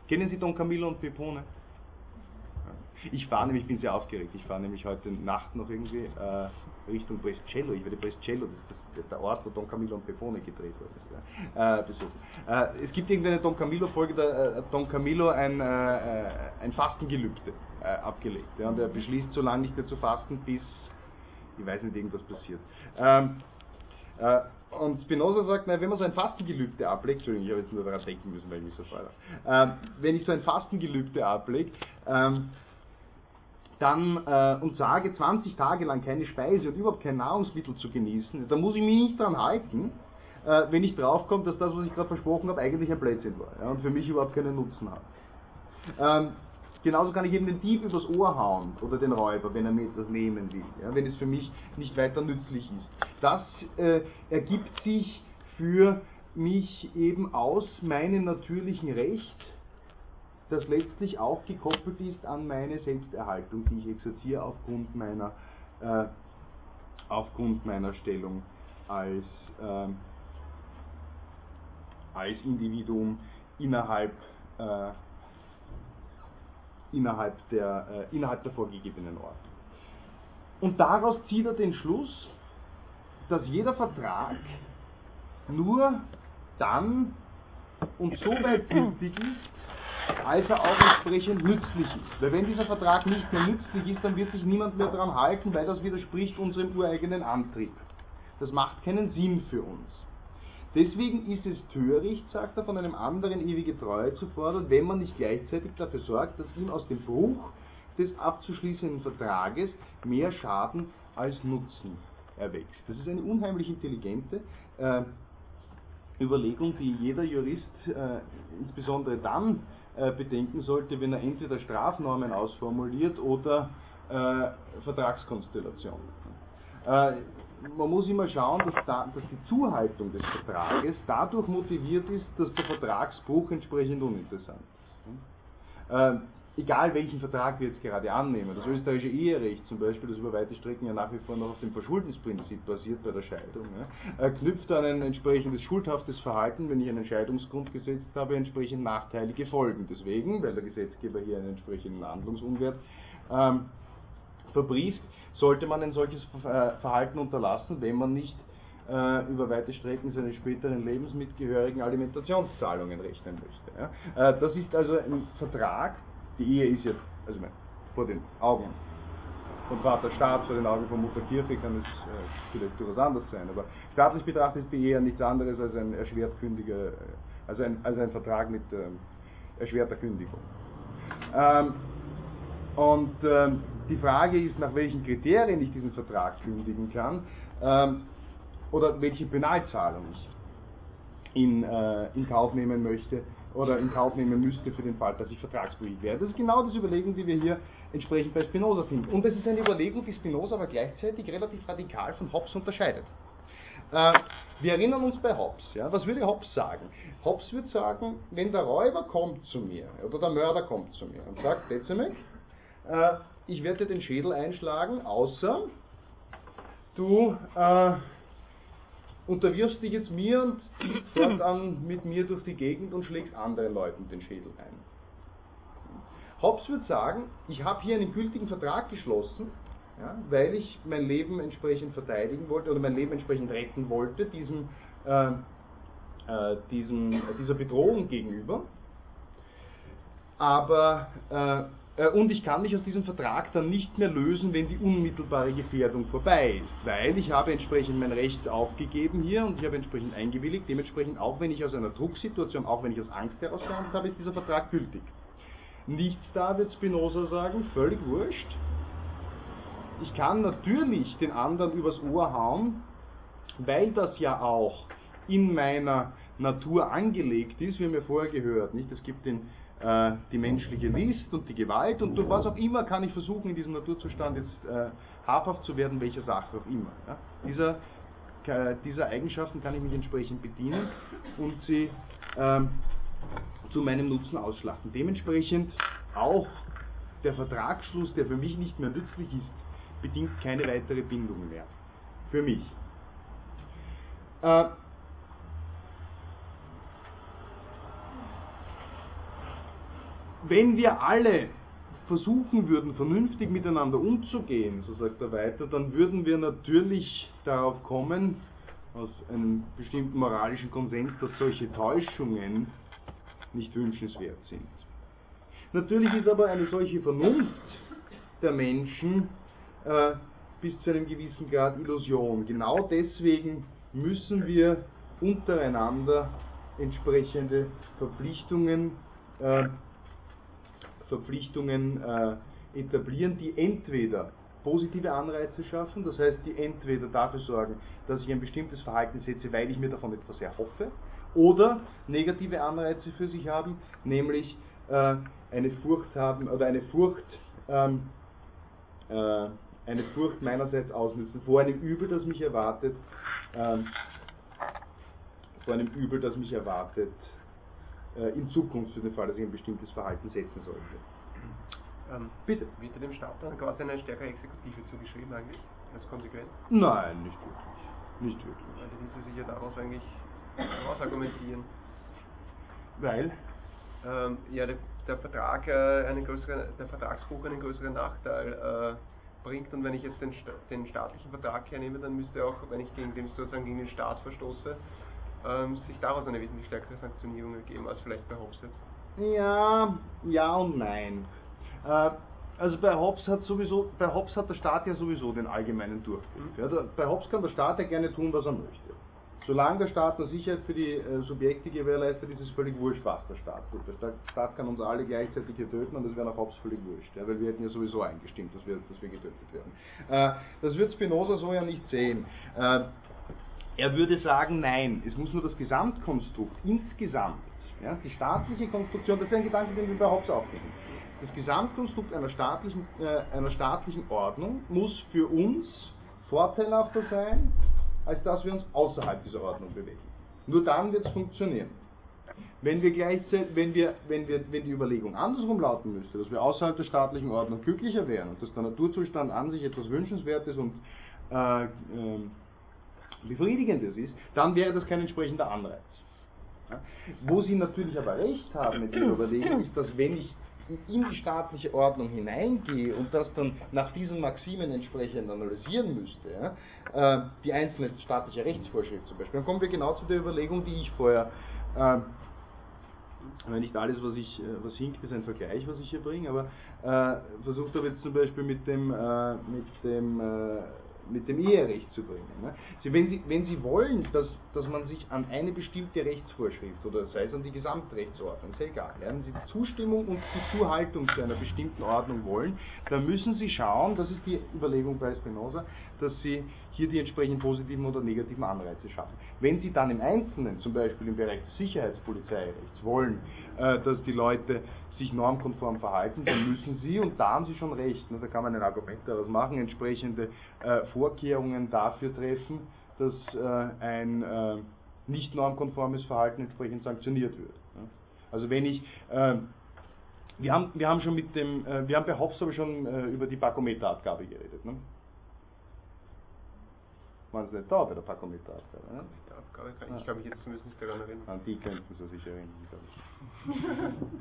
kennen Sie Don Camillo und Pepone? Ich fahre nämlich, ich bin sehr aufgeregt, ich fahre nämlich heute Nacht noch irgendwie äh, Richtung Brescello, ich werde Brescello, das ist der Ort, wo Don Camillo und Pepone gedreht wurde, äh, besuchen. Äh, es gibt irgendeine Don Camillo-Folge, da äh, Don Camillo ein, äh, äh, ein Fastengelübde abgelegt. Ja, und er beschließt, so lange nicht mehr zu fasten, bis, ich weiß nicht, irgendwas passiert. Ähm, und Spinoza sagt, na, wenn man so ein Fastengelübde ablegt, Entschuldigung, ich habe jetzt nur daran denken müssen, weil ich mich so freue. Ähm, wenn ich so ein Fastengelübde ablege, ähm, dann äh, und sage, 20 Tage lang keine Speise und überhaupt kein Nahrungsmittel zu genießen, dann muss ich mich nicht daran halten, äh, wenn ich draufkomme, dass das, was ich gerade versprochen habe, eigentlich ein Blödsinn war ja, und für mich überhaupt keinen Nutzen hat. Ähm, genauso kann ich eben den Dieb übers Ohr hauen oder den Räuber, wenn er mir etwas nehmen will, ja, wenn es für mich nicht weiter nützlich ist. Das äh, ergibt sich für mich eben aus meinem natürlichen Recht, das letztlich auch gekoppelt ist an meine Selbsterhaltung, die ich exerziere aufgrund meiner, äh, aufgrund meiner Stellung als, äh, als Individuum innerhalb, äh, innerhalb, der, äh, innerhalb der vorgegebenen Ordnung. Und daraus zieht er den Schluss, dass jeder Vertrag nur dann und so weit gültig ist, als er auch entsprechend nützlich ist. Weil wenn dieser Vertrag nicht mehr nützlich ist, dann wird sich niemand mehr daran halten, weil das widerspricht unserem ureigenen Antrieb. Das macht keinen Sinn für uns. Deswegen ist es töricht, sagt er, von einem anderen ewige Treue zu fordern, wenn man nicht gleichzeitig dafür sorgt, dass ihm aus dem Bruch des abzuschließenden Vertrages mehr Schaden als Nutzen erwächst. Das ist eine unheimlich intelligente äh, Überlegung, die jeder Jurist äh, insbesondere dann bedenken sollte, wenn er entweder Strafnormen ausformuliert oder äh, Vertragskonstellationen. Äh, man muss immer schauen, dass, da, dass, die Zuhaltung des Vertrages dadurch motiviert ist, dass der Vertragsbruch entsprechend uninteressant ist. Äh, egal welchen Vertrag wir jetzt gerade annehmen, das österreichische Eherecht zum Beispiel, das über weite Strecken ja nach wie vor noch auf dem Verschuldensprinzip basiert bei der Scheidung, ja, knüpft an ein entsprechendes schuldhaftes Verhalten, wenn ich einen Scheidungsgrund gesetzt habe, entsprechend nachteilige Folgen. Deswegen, weil der Gesetzgeber hier einen entsprechenden Handlungsunwert ähm, verbrieft, sollte man ein solches äh, Verhalten unterlassen, wenn man nicht äh, über weite Strecken seines späteren Lebensmitgehörigen Alimentationszahlungen rechnen möchte. Äh, das ist also ein Vertrag, die Ehe ist ja, also vor den Augen von Vater Staat vor den Augen von Mutter Kirche kann es äh, vielleicht durchaus anders sein. Aber staatlich betrachtet ist die Ehe nichts anderes als ein erschwert kündiger, äh, also ein, also ein Vertrag mit äh, erschwerter Kündigung. Ähm, und ähm, die Frage ist, nach welchen Kriterien ich diesen Vertrag kündigen kann ähm, oder welche Penalzahlung ich in, äh, in Kauf nehmen möchte oder in Kauf nehmen müsste für den Fall, dass ich vertragsbrüchig wäre. Das ist genau das Überlegung, die wir hier entsprechend bei Spinoza finden. Und das ist eine Überlegung, die Spinoza aber gleichzeitig relativ radikal von Hobbes unterscheidet. Äh, wir erinnern uns bei Hobbes. Ja, was würde Hobbes sagen? Hobbes würde sagen, wenn der Räuber kommt zu mir oder der Mörder kommt zu mir und sagt, Dezimek, äh, ich werde dir den Schädel einschlagen, außer du äh, unterwirfst dich jetzt mir und [clears throat] ziehst fortan mit mir durch die Gegend und schlägst anderen Leuten den Schädel ein. Hobbes würde sagen, ich habe hier einen gültigen Vertrag geschlossen, ja, weil ich mein Leben entsprechend verteidigen wollte oder mein Leben entsprechend retten wollte, diesem, äh, äh, diesem, dieser Bedrohung gegenüber. Aber äh, äh, und ich kann mich aus diesem Vertrag dann nicht mehr lösen, wenn die unmittelbare Gefährdung vorbei ist, weil ich habe entsprechend mein Recht aufgegeben hier und ich habe entsprechend eingewilligt, dementsprechend auch wenn ich aus einer Drucksituation, auch wenn ich aus Angst heraus habe, ist dieser Vertrag gültig. Nichts da wird Spinoza sagen, völlig wurscht. Ich kann natürlich den anderen übers Ohr hauen, weil das ja auch in meiner Natur angelegt ist, wie wir vorher gehört, nicht? Es gibt den äh, die menschliche List und die Gewalt und durch was auch immer kann ich versuchen, in diesem Naturzustand jetzt äh, habhaft zu werden, welcher Sache auch immer. Ja? Dieser, äh, dieser Eigenschaften kann ich mich entsprechend bedienen und sie ähm, zu meinem Nutzen ausschlachten. Dementsprechend auch der Vertragsschluss, der für mich nicht mehr nützlich ist, bedingt keine weitere Bindung mehr. Für mich. Äh, wenn wir alle versuchen würden, vernünftig miteinander umzugehen, so sagt er weiter, dann würden wir natürlich darauf kommen, aus einem bestimmten moralischen Konsens, dass solche Täuschungen nicht wünschenswert sind. Natürlich ist aber eine solche Vernunft der Menschen äh, bis zu einem gewissen Grad Illusion. Genau deswegen müssen wir untereinander entsprechende Verpflichtungen äh, Verpflichtungen äh, etablieren, die entweder positive Anreize schaffen, das heißt, die entweder dafür sorgen, dass ich ein bestimmtes Verhalten setze, weil ich mir davon etwas erhoffe, oder negative Anreize für sich haben, nämlich äh, eine Furcht haben oder eine Furcht, ähm, äh, eine Furcht meinerseits ausnützen vor einem Übel, das mich erwartet, ähm, vor einem Übel, das mich erwartet, in Zukunft für den Fall, dass ich ein bestimmtes Verhalten setzen sollte. Ähm, Bitte. Wird dem Staat dann quasi eine stärkere Exekutive zugeschrieben eigentlich, als Konsequenz? Nein, nicht wirklich. Nicht wirklich. Weil die ließe sich ja daraus eigentlich argumentieren. Weil? Ähm, ja, der, der Vertrag äh, einen größeren, der Vertragsbuch einen größeren Nachteil äh, bringt und wenn ich jetzt den, den staatlichen Vertrag hernehme, dann müsste auch, wenn ich gegen den sozusagen gegen den Staat verstoße, ähm, sich daraus eine wesentlich stärkere Sanktionierung ergeben als vielleicht bei Hobbes jetzt? Ja, ja und nein. Äh, also bei Hobbes hat sowieso, bei Hobbes hat der Staat ja sowieso den allgemeinen Durchgriff. Ja, der, bei Hobbes kann der Staat ja gerne tun, was er möchte. Solange der Staat eine Sicherheit für die äh, Subjekte gewährleistet, ist es völlig wurscht, was der Staat tut. Der Staat kann uns alle gleichzeitig hier töten und das wäre nach Hobbes völlig wurscht, ja, weil wir hätten ja sowieso eingestimmt, dass wir, dass wir getötet werden. Äh, das wird Spinoza so ja nicht sehen. Äh, er würde sagen, nein, es muss nur das Gesamtkonstrukt insgesamt, ja, die staatliche Konstruktion, das ist ein Gedanke, den wir bei Hobbes aufnehmen. Das Gesamtkonstrukt einer staatlichen, äh, einer staatlichen Ordnung muss für uns vorteilhafter sein, als dass wir uns außerhalb dieser Ordnung bewegen. Nur dann wird es funktionieren. Wenn wir gleichzeitig, wenn wir, wenn wir, wenn die Überlegung andersrum lauten müsste, dass wir außerhalb der staatlichen Ordnung glücklicher wären und dass der Naturzustand an sich etwas Wünschenswertes und äh, äh, befriedigendes ist, dann wäre das kein entsprechender Anreiz. Ja? Wo Sie natürlich aber recht haben mit Ihrer Überlegung, ist, dass wenn ich in die staatliche Ordnung hineingehe und das dann nach diesen Maximen entsprechend analysieren müsste, ja, äh, die einzelne staatliche Rechtsvorschrift zum Beispiel, dann kommen wir genau zu der Überlegung, die ich vorher äh, nicht alles, was ich, äh, was hinkt, ist ein Vergleich, was ich hier bringe, aber äh, versucht aber jetzt zum Beispiel mit dem, äh, mit dem äh, mit dem Eherecht zu bringen. Ne? Sie, wenn, Sie, wenn Sie wollen, dass, dass man sich an eine bestimmte Rechtsvorschrift oder sei es an die Gesamtrechtsordnung, ist egal, ja, wenn Sie die Zustimmung und die Zuhaltung zu einer bestimmten Ordnung wollen, dann müssen Sie schauen, das ist die Überlegung bei Spinoza, dass Sie hier die entsprechenden positiven oder negativen Anreize schaffen. Wenn Sie dann im Einzelnen, zum Beispiel im Bereich des Sicherheitspolizeirechts, wollen, äh, dass die Leute sich normkonform verhalten, dann müssen sie, und da haben sie schon recht, ne, da kann man ein Argument daraus machen, entsprechende äh, Vorkehrungen dafür treffen, dass äh, ein äh, nicht normkonformes Verhalten entsprechend sanktioniert wird. Ne. Also wenn ich äh, wir haben, wir haben schon mit dem, äh, wir haben bei Hobbes aber schon äh, über die Parkometerabgabe geredet. Ne? Waren Sie nicht da bei der Parkometerabgabe? Ne? Abgabe kann ich, glaube ich, jetzt zumindest nicht daran erinnern. An die könnten Sie sich erinnern, glaube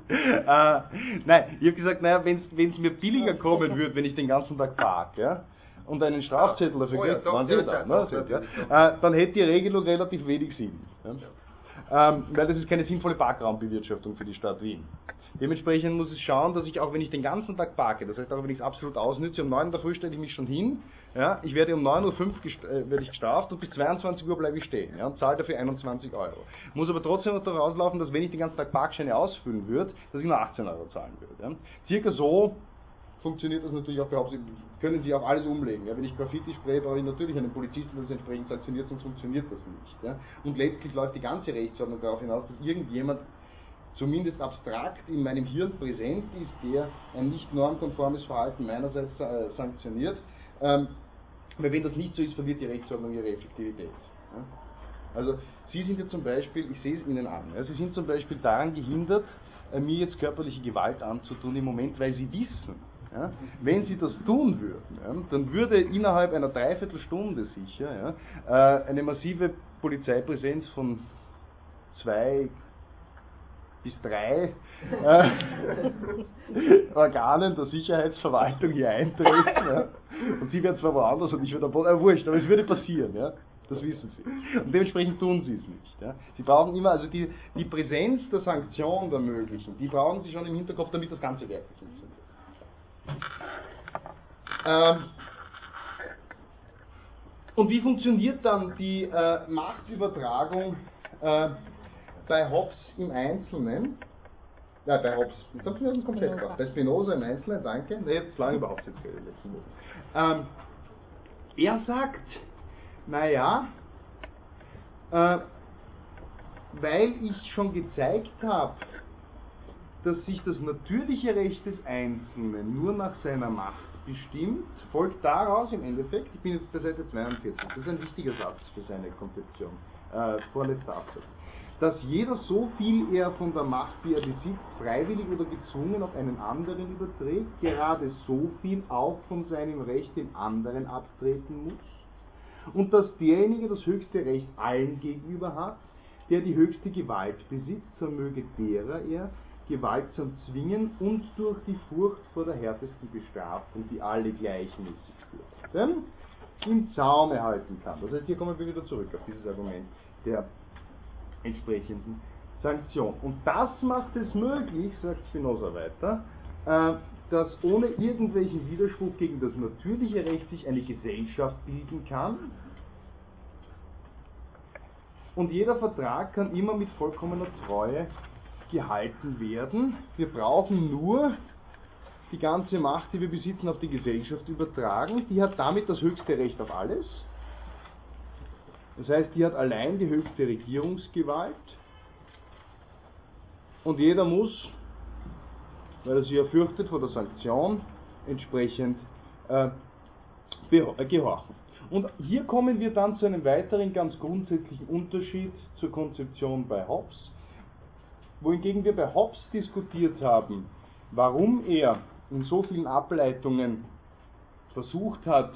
ich. äh, [laughs] nein, ich habe gesagt, naja, wenn es mir billiger kommen würde, wenn ich den ganzen Tag parke, ja, und einen Strafzettel dafür Oh ja, kriege, doch, waren ja, da, ne? Sind, ja. Äh, dann hätte die Regelung relativ wenig Sinn. Ja? Ähm, weil das ist keine sinnvolle Parkraumbewirtschaftung für die Stadt Wien. Dementsprechend muss ich schauen, dass ich auch, wenn ich den ganzen Tag parke, das heißt auch, wenn ich es absolut ausnütze, um 9 Uhr Früh stelle ich mich schon hin, ja, ich werde um 9.05 Uhr äh, werde ich gestraft und bis 22 Uhr bleibe ich stehen ja, und zahle dafür 21 Euro. Muss aber trotzdem noch daraus laufen, dass wenn ich den ganzen Tag Parkscheine ausfüllen würde, dass ich nur 18 Euro zahlen würde. Ja. Circa so funktioniert das natürlich auch bei Hauptsache, können Sie auch alles umlegen. Ja, wenn ich Graffiti spraye, brauche ich natürlich einen Polizisten, der das entsprechend sanktioniert, sonst funktioniert das nicht. Ja. Und letztlich läuft die ganze Rechtsordnung darauf hinaus, dass irgendjemand zumindest abstrakt in meinem Hirn präsent ist, der ein nicht normkonformes Verhalten meinerseits äh, sanktioniert. Ähm, weil wenn das nicht so ist, verliert die Rechtsordnung ihre Effektivität. Also Sie sind ja zum Beispiel, ich sehe es Ihnen an, ja, Sie sind zum Beispiel daran gehindert, äh, mir jetzt körperliche Gewalt anzutun im Moment, weil Sie wissen, ja, wenn Sie das tun würden, ja, dann würde innerhalb einer Dreiviertelstunde sicher äh, eine massive Polizeipräsenz von zwei bis drei äh, [laughs] Organen der Sicherheitsverwaltung hier eintreten. Ja. Und sie werden zwar woanders und ich werde äh, wurscht, aber es würde passieren, ja. Das wissen sie. Und dementsprechend tun sie es nicht. Ja. Sie brauchen immer, also die, die Präsenz der Sanktion der möglichen, die brauchen sie schon im Hinterkopf, damit das Ganze wirklich funktioniert. Ähm, und wie funktioniert dann die äh, Machtübertragung äh, bei Hobbes im Einzelnen? Ja, bei Hobbes, jetzt habe ich mir das komplett gebracht. Bei Spinoza im Einzelnen, danke. Ne, jetzt lange überhaupt jetzt geredet. Ähm, er sagt, naja, äh, weil ich schon gezeigt habe, dass sich das natürliche Recht des Einzelnen nur nach seiner Macht bestimmt, folgt daraus im Endeffekt, ich bin jetzt bei Seite 42, das ist ein wichtiger Satz für seine Konzeption, äh, vorletzter Absatz, dass jeder so viel er von der Macht, die er besitzt, freiwillig oder gezwungen auf einen anderen überträgt, gerade so viel auch von seinem Recht den anderen abtreten muss, und dass derjenige das höchste Recht allen gegenüber hat, der die höchste Gewalt besitzt, vermöge derer er gewaltsam zwingen und durch die Furcht vor der härtesten Bestrafung, die alle gleichmäßig fürchten, im Zaume halten kann. Das heißt, hier kommen wir wieder zurück auf dieses Argument der entsprechenden Sanktion. Und das macht es möglich, sagt Spinoza weiter, äh, dass ohne irgendwelchen Widerspruch gegen das natürliche Recht sich eine Gesellschaft bilden kann. Und jeder Vertrag kann immer mit vollkommener Treue gehalten werden. Wir brauchen nur die ganze Macht, die wir besitzen, auf die Gesellschaft übertragen. Die hat damit das höchste Recht auf alles. Das heißt, die hat allein die höchste Regierungsgewalt. Und jeder muss, weil er sich ja fürchtet vor der Sanktion, entsprechend äh, gehorchen. Und hier kommen wir dann zu einem weiteren ganz grundsätzlichen Unterschied zur Konzeption bei Hobbes wohingegen wir bei Hobbes diskutiert haben, warum er in so vielen Ableitungen versucht hat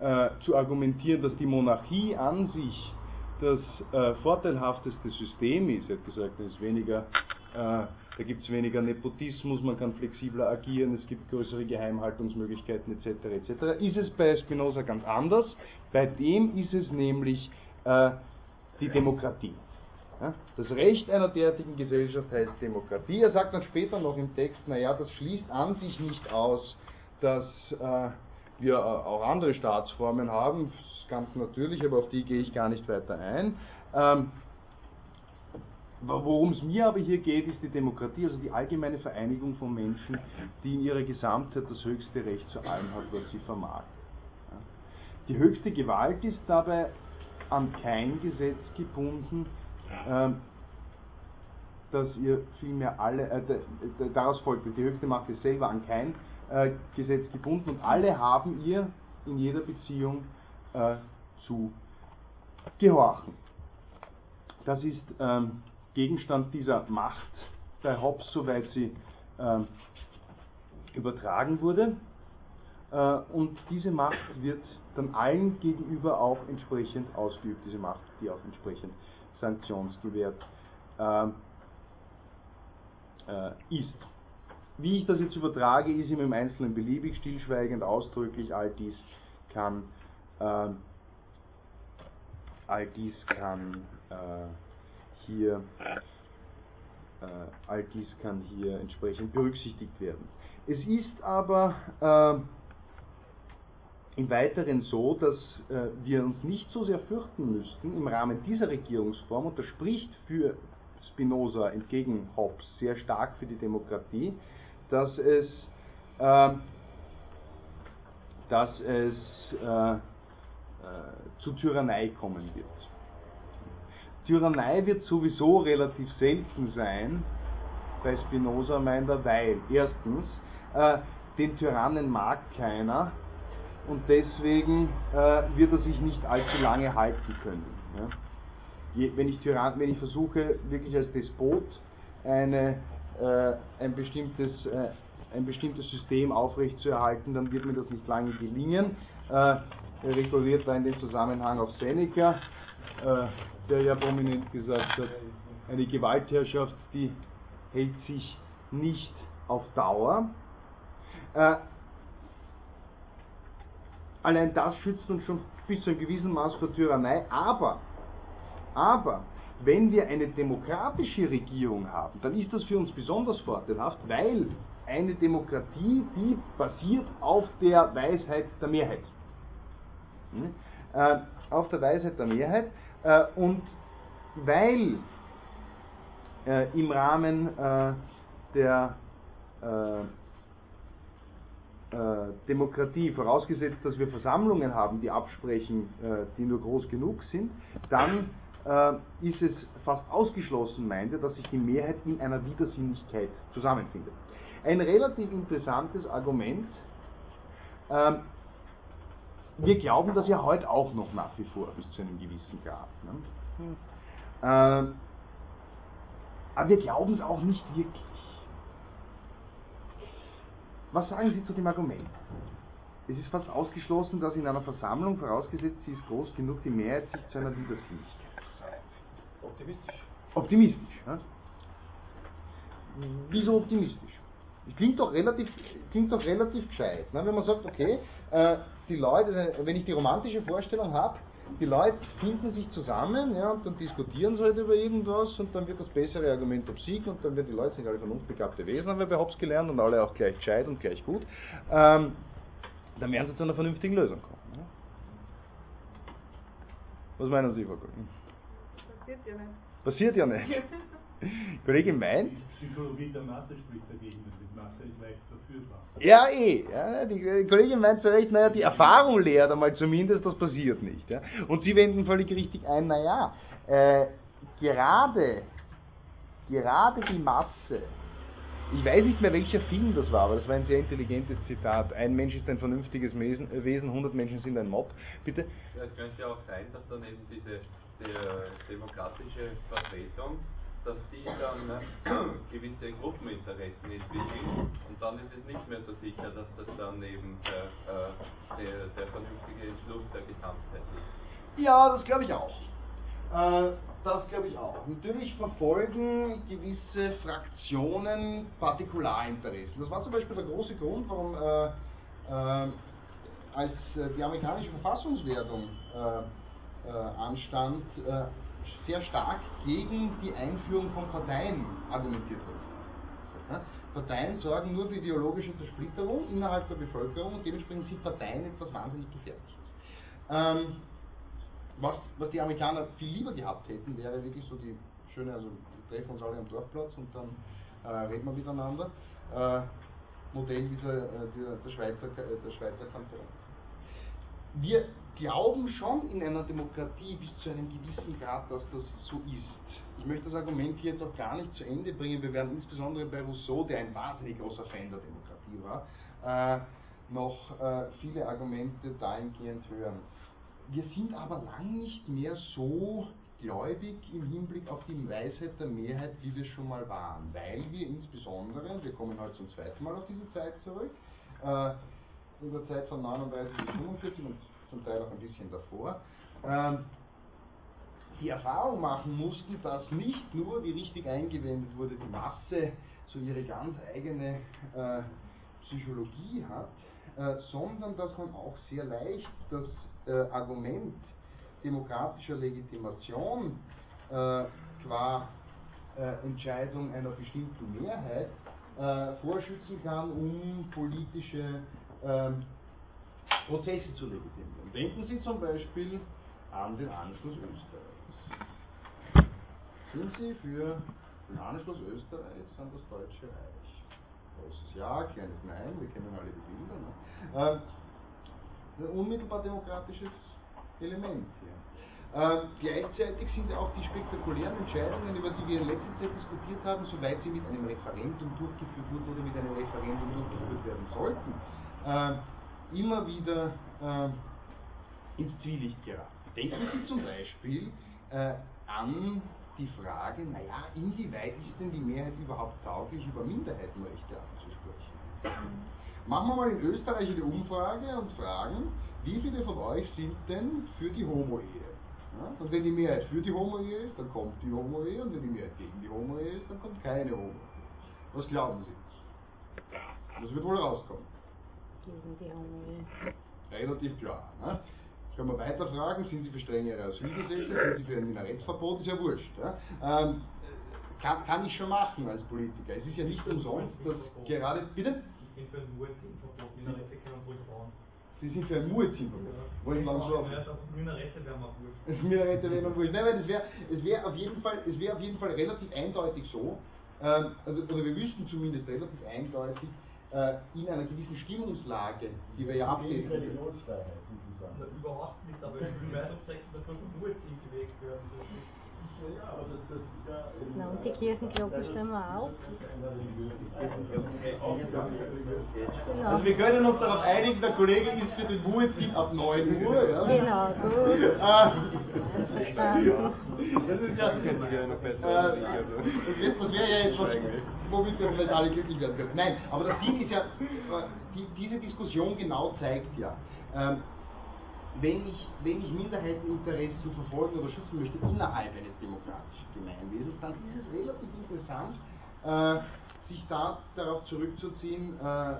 äh, zu argumentieren, dass die Monarchie an sich das äh, vorteilhafteste System ist. Er hat gesagt, es weniger, äh, da gibt es weniger Nepotismus, man kann flexibler agieren, es gibt größere Geheimhaltungsmöglichkeiten etc. etc. Ist es bei Spinoza ganz anders. Bei dem ist es nämlich äh, die Demokratie. Ja? Das Recht einer derartigen Gesellschaft heißt Demokratie. Er sagt dann später noch im Text, naja, das schließt an sich nicht aus, dass äh, wir auch andere Staatsformen haben, das ist ganz natürlich, aber auf die gehe ich gar nicht weiter ein. Ähm, Worum es mir aber hier geht, ist die Demokratie, also die allgemeine Vereinigung von Menschen, die in ihrer Gesamtheit das höchste Recht zu allem hat, was sie vermag. Die höchste Gewalt ist dabei an kein Gesetz gebunden, ähm, dass ihr vielmehr alle, äh, daraus folgt, die höchste Macht ist selber an kein äh, Gesetz gebunden und alle haben ihr in jeder Beziehung äh, zu gehorchen. Das ist ähm, Gegenstand dieser Macht bei Hobbes, soweit sie ähm, übertragen wurde. Äh, und diese Macht wird dann allen gegenüber auch entsprechend ausgeübt, diese Macht, die auch entsprechend sanktionsgewährt äh, äh, ist. Wie ich das jetzt übertrage, ist ihm im Einzelnen beliebig, stillschweigend, ausdrücklich, all dies kann, äh, all dies kann äh, hier, äh, all dies kann hier entsprechend berücksichtigt werden. Es ist aber äh, im Weiteren so, dass äh, wir uns nicht so sehr fürchten müssten im Rahmen dieser Regierungsform, und das spricht für Spinoza entgegen Hobbes sehr stark für die Demokratie, dass es, äh, dass es äh, äh, zu Tyrannei kommen wird. Tyrannei wird sowieso relativ selten sein, bei Spinoza meint er, weil erstens, äh, den Tyrannen mag keiner, und deswegen äh, wird er sich nicht allzu lange halten können. Ja? Wenn, ich Tyrann, wenn ich versuche, wirklich als Despot eine, ein, bestimmtes, äh, ein bestimmtes System aufrechtzuerhalten, dann wird mir das nicht lange gelingen. Äh, er rekurriert da in dem Zusammenhang auf Seneca, äh, der ja prominent gesagt hat, eine Gewaltherrschaft, die hält sich nicht auf Dauer. Äh, Allein das schützt uns schon bis zu einem gewissen Maß vor Tyrannei, aber, aber, wenn wir eine demokratische Regierung haben, dann ist das für uns besonders vorteilhaft, weil eine Demokratie, die basiert auf der Weisheit der Mehrheit. Hm? Äh, auf der Weisheit der Mehrheit äh, und weil äh, im Rahmen äh, der äh, äh, Demokratie, vorausgesetzt, dass wir Versammlungen haben, die absprechen, die nur groß genug sind, dann ist es fast ausgeschlossen, meinte, dass sich die Mehrheit in einer Widersinnigkeit zusammenfindet. Ein relativ interessantes Argument. Ähm, wir glauben das ja heute auch noch nach wie vor, bis zu einem gewissen Grad. Ne? Ähm, aber wir glauben es auch nicht wirklich. Was sagen Sie zu dem Argument? Es ist fast ausgeschlossen, dass in einer Versammlung, vorausgesetzt sie ist groß genug, die Mehrheit sich zu einer Widersinnigkeit Optimistisch. Optimistisch. Ja? Wieso optimistisch? Klingt doch relativ, klingt doch relativ gescheit. Ne? Wenn man sagt, okay, äh, die Leute, wenn ich die romantische Vorstellung habe, die Leute finden sich zusammen ja, und dann diskutieren sie halt über irgendwas und dann wird das bessere Argument obsiegen und dann werden die Leute sind alle vernunftbegabte Wesen, haben wir bei Hobbes gelernt und alle auch gleich gescheit und gleich gut. Ähm, dann werden sie zu einer vernünftigen Lösung kommen. Ja. Was meinen Sie, Frau Kollegin? Passiert ja nicht. Passiert ja nicht. [laughs] Kollegin meint. Die Psychologie der Masse spricht dagegen, dass Masse ist leicht verführbar. Ja, eh. Ja, die Kollegin meint zu Recht, naja, die Erfahrung lehrt einmal zumindest, das passiert nicht. Ja. Und Sie wenden völlig richtig ein, naja, äh, gerade, gerade die Masse, ich weiß nicht mehr, welcher Film das war, aber das war ein sehr intelligentes Zitat. Ein Mensch ist ein vernünftiges Wesen, 100 Menschen sind ein Mob. Bitte? Ja, es könnte ja auch sein, dass dann eben diese demokratische Vertretung dass die dann gewisse Gruppeninteressen entwickeln und dann ist es nicht mehr so sicher, dass das dann eben der, äh, der, der vernünftige Entschluss der Gesamtheit ist. Ja, das glaube ich auch. Äh, das glaube ich auch. Natürlich verfolgen gewisse Fraktionen Partikularinteressen. Das war zum Beispiel der große Grund, warum äh, äh, als äh, die amerikanische Verfassungswertung äh, anstand, sehr stark gegen die Einführung von Parteien argumentiert wird. Parteien sorgen nur für ideologische Zersplitterung innerhalb der Bevölkerung und dementsprechend sind Parteien etwas wahnsinnig Gefährliches. Ähm, was, was die Amerikaner viel lieber gehabt hätten, wäre wirklich so die schöne, also wir treffen uns alle am Dorfplatz und dann äh, reden wir miteinander. Äh, Modell dieser, äh, der, der, Schweizer, äh, der Schweizer Kanton. Wir glauben schon in einer Demokratie bis zu einem gewissen Grad, dass das so ist. Ich möchte das Argument hier jetzt auch gar nicht zu Ende bringen. Wir werden insbesondere bei Rousseau, der ein wahnsinnig großer Fan der Demokratie war, äh, noch äh, viele Argumente dahingehend hören. Wir sind aber lang nicht mehr so gläubig im Hinblick auf die Weisheit der Mehrheit, wie wir schon mal waren, weil wir insbesondere, wir kommen heute zum zweiten Mal auf diese Zeit zurück, äh, in der Zeit von 39 bis 45 und zum Teil auch ein bisschen davor, äh, die Erfahrung machen mussten, dass nicht nur, wie richtig eingewendet wurde, die Masse so ihre ganz eigene äh, Psychologie hat, äh, sondern dass man auch sehr leicht das äh, Argument demokratischer Legitimation qua Entscheidung einer bestimmten Mehrheit vorschützen kann, um politische ähm, Prozesse zu legitimieren. Denken Sie zum Beispiel an den Anschluss Österreichs. Sind Sie für den Anschluss Österreichs an das Deutsche Reich? Großes Ja, kleines Nein, wir kennen alle die Bilder. Ne? Äh, ein unmittelbar demokratisches Element hier. Äh, gleichzeitig sind auch die spektakulären Entscheidungen, über die wir in letzter Zeit diskutiert haben, soweit sie mit einem Referendum durchgeführt wurden oder mit einem Referendum durchgeführt werden sollten, äh, immer wieder äh, ins Zwielicht geraten. Denken Sie zum Beispiel äh, an die Frage, naja, inwieweit ist denn die Mehrheit überhaupt tauglich, über Minderheitenrechte abzusprechen? Machen wir mal in Österreich eine Umfrage und fragen, wie viele von euch sind denn für die Homo-Ehe? Ja? Und wenn die Mehrheit für die Homo-Ehe ist, dann kommt die Homo-Ehe und wenn die Mehrheit gegen die Homo-Ehe ist, dann kommt keine Homo-Ehe. Was glauben Sie? Das wird wohl rauskommen. Gegen die Homo-Ehe. Relativ klar. Ne? Können wir weiter fragen, sind Sie für strengere Asylgesetze, sind Sie für ein Minarettverbot, ist ja wurscht. Ja? Ähm, kann, kann ich schon machen als Politiker. Es ist ja nicht umsonst, dass gerade, bitte? Ich bin für ein Muezzin-Verbot, Minarette können ruhig bauen. Sie sind für ein Muezzin-Verbot. Wollen Sie lang schlafen? Minarette wären wir wurscht. [laughs] Minarette wären wir wurscht. Nein, nein, es wäre es wär auf, jeden Fall- es wär auf jeden Fall relativ eindeutig so, ähm, also, oder wir wüssten zumindest relativ eindeutig, in einer gewissen Stimmungslage, die wir ja können. Religionsfreiheit sozusagen. Überhaupt nicht, aber ich weiterzeigen, dass wir von Muezzin gewählt werden. Das das, das und die Kirchenglocken stellen wir auf. Genau. Also wir können uns darauf einigen, der Kollege ist für den Muezzin ab 9 Uhr. Ja? Genau, gut. Äh, Verstanden. Das ist ja. Äh, das wär- das wäre ja etwas, womit wir vielleicht alle glücklich werden können. Nein, aber der Sinn ist ja, äh, die, diese Diskussion genau zeigt ja, ähm, wenn ich, wenn ich Minderheiteninteressen verfolgen oder schützen möchte innerhalb eines demokratischen Gemeinwesens, dann ist es relativ interessant, äh, sich da darauf zurückzuziehen, äh,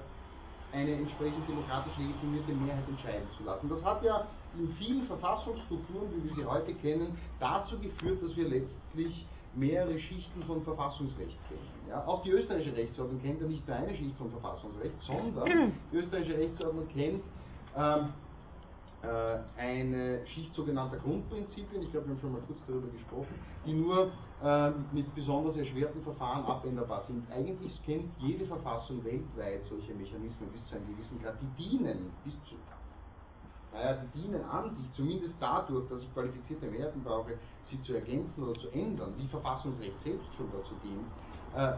eine entsprechend demokratisch legitimierte Mehrheit entscheiden zu lassen. Das hat ja in vielen Verfassungsstrukturen, wie wir sie heute kennen, dazu geführt, dass wir letztlich mehrere Schichten von Verfassungsrecht kennen. Ja, auch die österreichische Rechtsordnung kennt ja nicht nur eine Schicht von Verfassungsrecht, sondern die österreichische Rechtsordnung kennt ähm, äh, eine Schicht sogenannter Grundprinzipien, ich glaube, wir haben schon mal kurz darüber gesprochen, die nur ähm, mit besonders erschwerten Verfahren abänderbar sind. Eigentlich kennt jede Verfassung weltweit solche Mechanismen bis zu einem gewissen Grad, die dienen bis zu naja, die dienen an sich, zumindest dadurch, dass ich qualifizierte Mehrheiten brauche, sie zu ergänzen oder zu ändern, wie Verfassungsrecht selbst schon dazu dient, äh,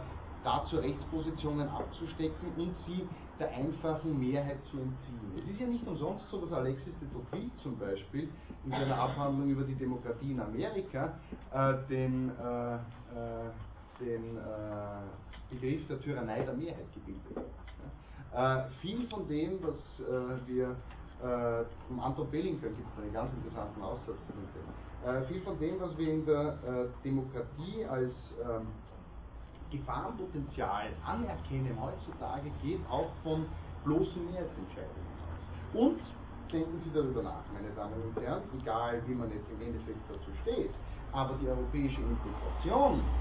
dazu Rechtspositionen abzustecken und sie der einfachen Mehrheit zu entziehen. Es ist ja nicht umsonst so, dass Alexis de Tocqueville zum Beispiel in seiner Abhandlung über die Demokratie in Amerika äh, den, äh, äh, den äh, Begriff der Tyrannei der Mehrheit gebildet hat. Äh, viel von dem, was äh, wir äh, vom Anton Bellinger gibt es einen ganz interessanten Aussatz zu dem Thema. Viel von dem, was wir in der Demokratie als ähm, Gefahrenpotenzial anerkennen heutzutage, geht auch von bloßen Mehrheitsentscheidungen aus. Und denken Sie darüber nach, meine Damen und Herren, egal wie man jetzt im Endeffekt dazu steht, Aber die europäische Integration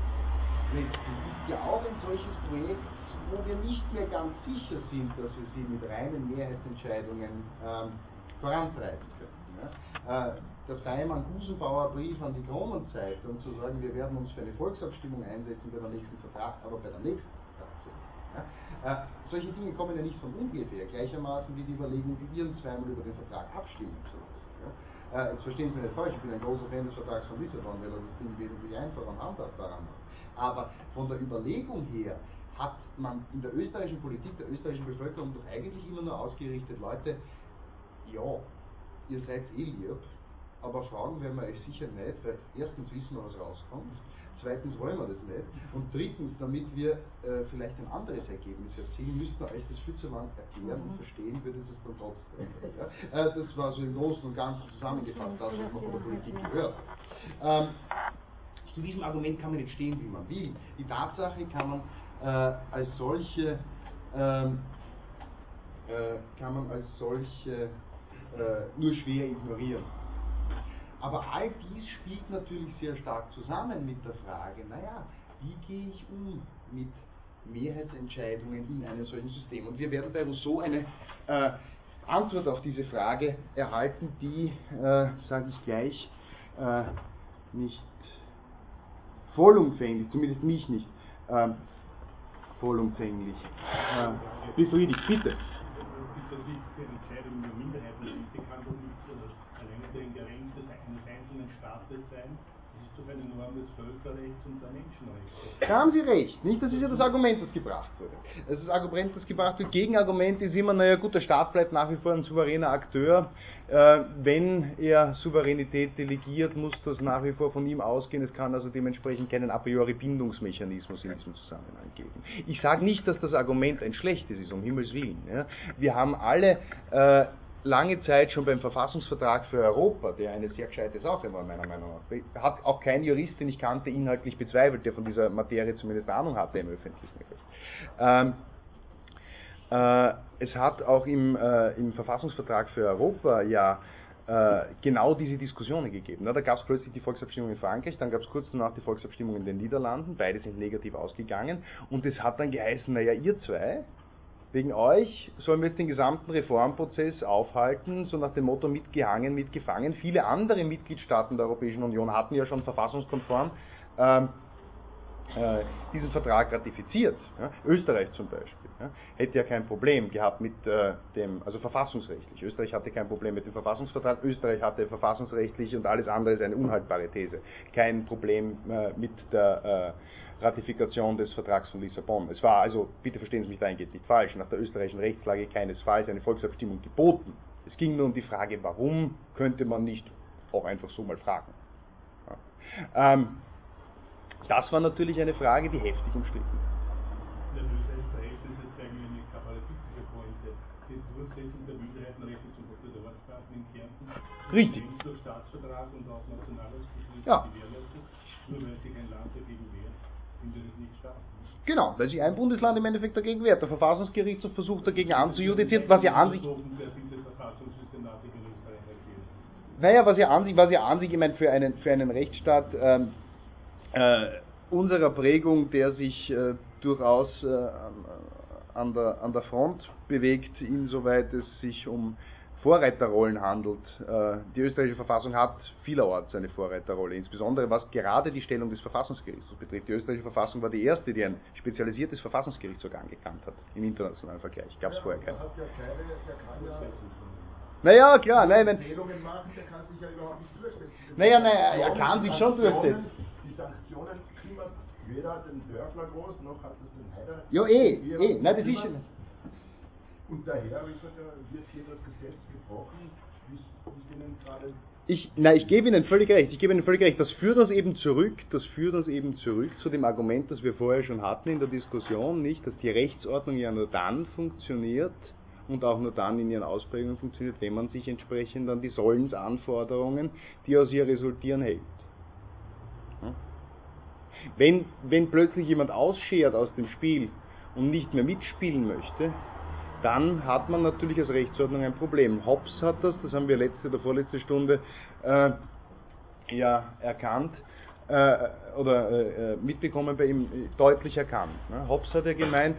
ist ja auch ein solches Projekt, wo wir nicht mehr ganz sicher sind, dass wir sie mit reinen Mehrheitsentscheidungen ähm, vorantreiben können. Ja? Äh, der Feimann-Gusenbauer Brief an die Kronenzeitung zu sagen, wir werden uns für eine Volksabstimmung einsetzen bei der nächsten Vertrag, aber bei der nächsten Vertragsänderung. Ja? Äh, solche Dinge kommen ja nicht von ungefähr, gleichermaßen wie die Überlegung, wie wir zweimal über den Vertrag abstimmen zu lassen. Ja? Äh, jetzt verstehen Sie mich nicht falsch, ich bin ein großer Fan des Vertrags von Lissabon, weil er das Ding wesentlich einfacher und handhabbarer macht. Aber von der Überlegung her hat man in der österreichischen Politik, der österreichischen Bevölkerung doch eigentlich immer nur ausgerichtet, Leute, ja, ihr seid eh lieb, aber fragen werden wir euch sicher nicht, weil erstens wissen wir, was rauskommt, zweitens wollen wir das nicht und drittens, damit wir äh, vielleicht ein anderes Ergebnis erzielen, müssten wir euch das viel zu lang erklären und verstehen würdet es dann trotzdem. Ja? Äh, das war so im Großen und Ganzen zusammengefasst, das, was man von der Politik gehört. Ähm, zu diesem Argument kann man nicht stehen, wie man will. Die Tatsache kann man äh, als solche ähm, äh, kann man als solche äh, nur schwer ignorieren. Aber all dies spielt natürlich sehr stark zusammen mit der Frage, naja, wie gehe ich um mit Mehrheitsentscheidungen in einem solchen System? Und wir werden bei Rousseau eine äh, Antwort auf diese Frage erhalten, die, äh, sage ich gleich, äh, nicht vollumfänglich, zumindest mich nicht äh, vollumfänglich äh, befriedigt. Bitte für Entscheidungen über Minderheitenrechte kann doch nicht äh, alleine der Ingerenz des eines einzelnen Staates sein. Das Norm des Völkerrechts und der Menschenrechte. Da haben Sie recht. Nicht, das ist ja das Argument, das gebracht wurde. Das ist das Argument, das gebracht wird. Gegenargument ist immer, naja gut, der Staat bleibt nach wie vor ein souveräner Akteur. Äh, wenn er Souveränität delegiert, muss das nach wie vor von ihm ausgehen. Es kann also dementsprechend keinen a priori Bindungsmechanismus in diesem Zusammenhang geben. Ich sage nicht, dass das Argument ein schlechtes ist, um Himmels Willen. Ja. Wir haben alle äh, lange Zeit schon beim Verfassungsvertrag für Europa, der eine sehr gescheite Sache war, meiner Meinung nach, hat auch kein Jurist, den ich kannte, inhaltlich bezweifelt, der von dieser Materie zumindest Ahnung hatte im öffentlichen Recht. Ähm, äh, es hat auch im, äh, im Verfassungsvertrag für Europa ja äh, genau diese Diskussionen gegeben. Na, da gab es plötzlich die Volksabstimmung in Frankreich, dann gab es kurz danach die Volksabstimmung in den Niederlanden, beide sind negativ ausgegangen und es hat dann geheißen, naja, ihr zwei, Wegen euch sollen wir den gesamten Reformprozess aufhalten, so nach dem Motto mitgehangen, mitgefangen. Viele andere Mitgliedstaaten der Europäischen Union hatten ja schon verfassungskonform ähm, äh, diesen Vertrag ratifiziert. Ja. Österreich zum Beispiel ja, hätte ja kein Problem gehabt mit äh, dem, also verfassungsrechtlich. Österreich hatte kein Problem mit dem Verfassungsvertrag, Österreich hatte verfassungsrechtlich und alles andere ist eine unhaltbare These. Kein Problem äh, mit der äh, Ratifikation des Vertrags von Lissabon. Es war also, bitte verstehen Sie mich dahingehend nicht falsch, nach der österreichischen Rechtslage keinesfalls eine Volksabstimmung geboten. Es ging nur um die Frage, warum könnte man nicht auch einfach so mal fragen. Ja. Ähm, das war natürlich eine Frage, die heftig umstritten war. Ist eigentlich eine kabbalistische Genau, weil sich ein Bundesland im Endeffekt dagegen wehrt. Der Verfassungsgerichtshof versucht dagegen anzujudizieren, was ja an sich. Naja, was ja an sich, was ja an sich, ich meine, für einen, für einen Rechtsstaat ähm, äh, unserer Prägung, der sich äh, durchaus äh, an, der, an der Front bewegt, insoweit es sich um Vorreiterrollen handelt. Äh, die österreichische Verfassung hat vielerorts eine Vorreiterrolle, insbesondere was gerade die Stellung des Verfassungsgerichts betrifft. Die österreichische Verfassung war die erste, die ein spezialisiertes Verfassungsgerichtsorgan gekannt hat, im internationalen Vergleich. Gab es vorher keinen. ja keine, der kann ja Naja, klar, nein, wenn, machen, der kann sich ja überhaupt nicht durchsetzen. Naja, naja, er kann sich schon durchsetzen. Die Sanktionen kümmert weder den Dörfler groß, noch hat es den Heider. Ja, eh, eh, nein, das ist schon. Und daher, wie gesagt, wird hier das Gesetz gebrochen, Ich, na, ich gebe Ihnen völlig recht. Ich gebe Ihnen völlig recht. Das führt uns eben zurück, das führt uns eben zurück zu dem Argument, das wir vorher schon hatten in der Diskussion, nicht, dass die Rechtsordnung ja nur dann funktioniert und auch nur dann in ihren Ausprägungen funktioniert, wenn man sich entsprechend an die Sollensanforderungen, die aus ihr resultieren, hält. Wenn, wenn plötzlich jemand ausschert aus dem Spiel und nicht mehr mitspielen möchte, dann hat man natürlich als Rechtsordnung ein Problem. Hobbes hat das, das haben wir letzte oder vorletzte Stunde äh, ja erkannt äh, oder äh, mitbekommen bei ihm deutlich erkannt. Ne? Hobbes hat ja gemeint,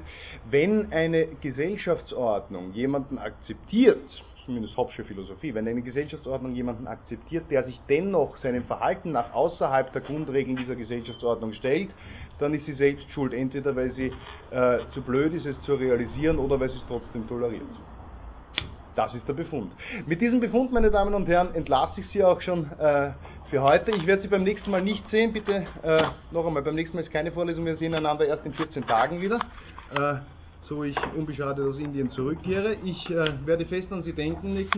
wenn eine Gesellschaftsordnung jemanden akzeptiert, zumindest Hobbesche Philosophie, wenn eine Gesellschaftsordnung jemanden akzeptiert, der sich dennoch seinem Verhalten nach außerhalb der Grundregeln dieser Gesellschaftsordnung stellt, dann ist sie selbst schuld, entweder weil sie äh, zu blöd ist, es zu realisieren, oder weil sie es trotzdem toleriert. Das ist der Befund. Mit diesem Befund, meine Damen und Herren, entlasse ich Sie auch schon äh, für heute. Ich werde Sie beim nächsten Mal nicht sehen. Bitte äh, noch einmal, beim nächsten Mal ist keine Vorlesung. Wir sehen einander erst in 14 Tagen wieder. So ich unbeschadet aus Indien zurückkehre. Ich äh, werde fest an Sie denken nächsten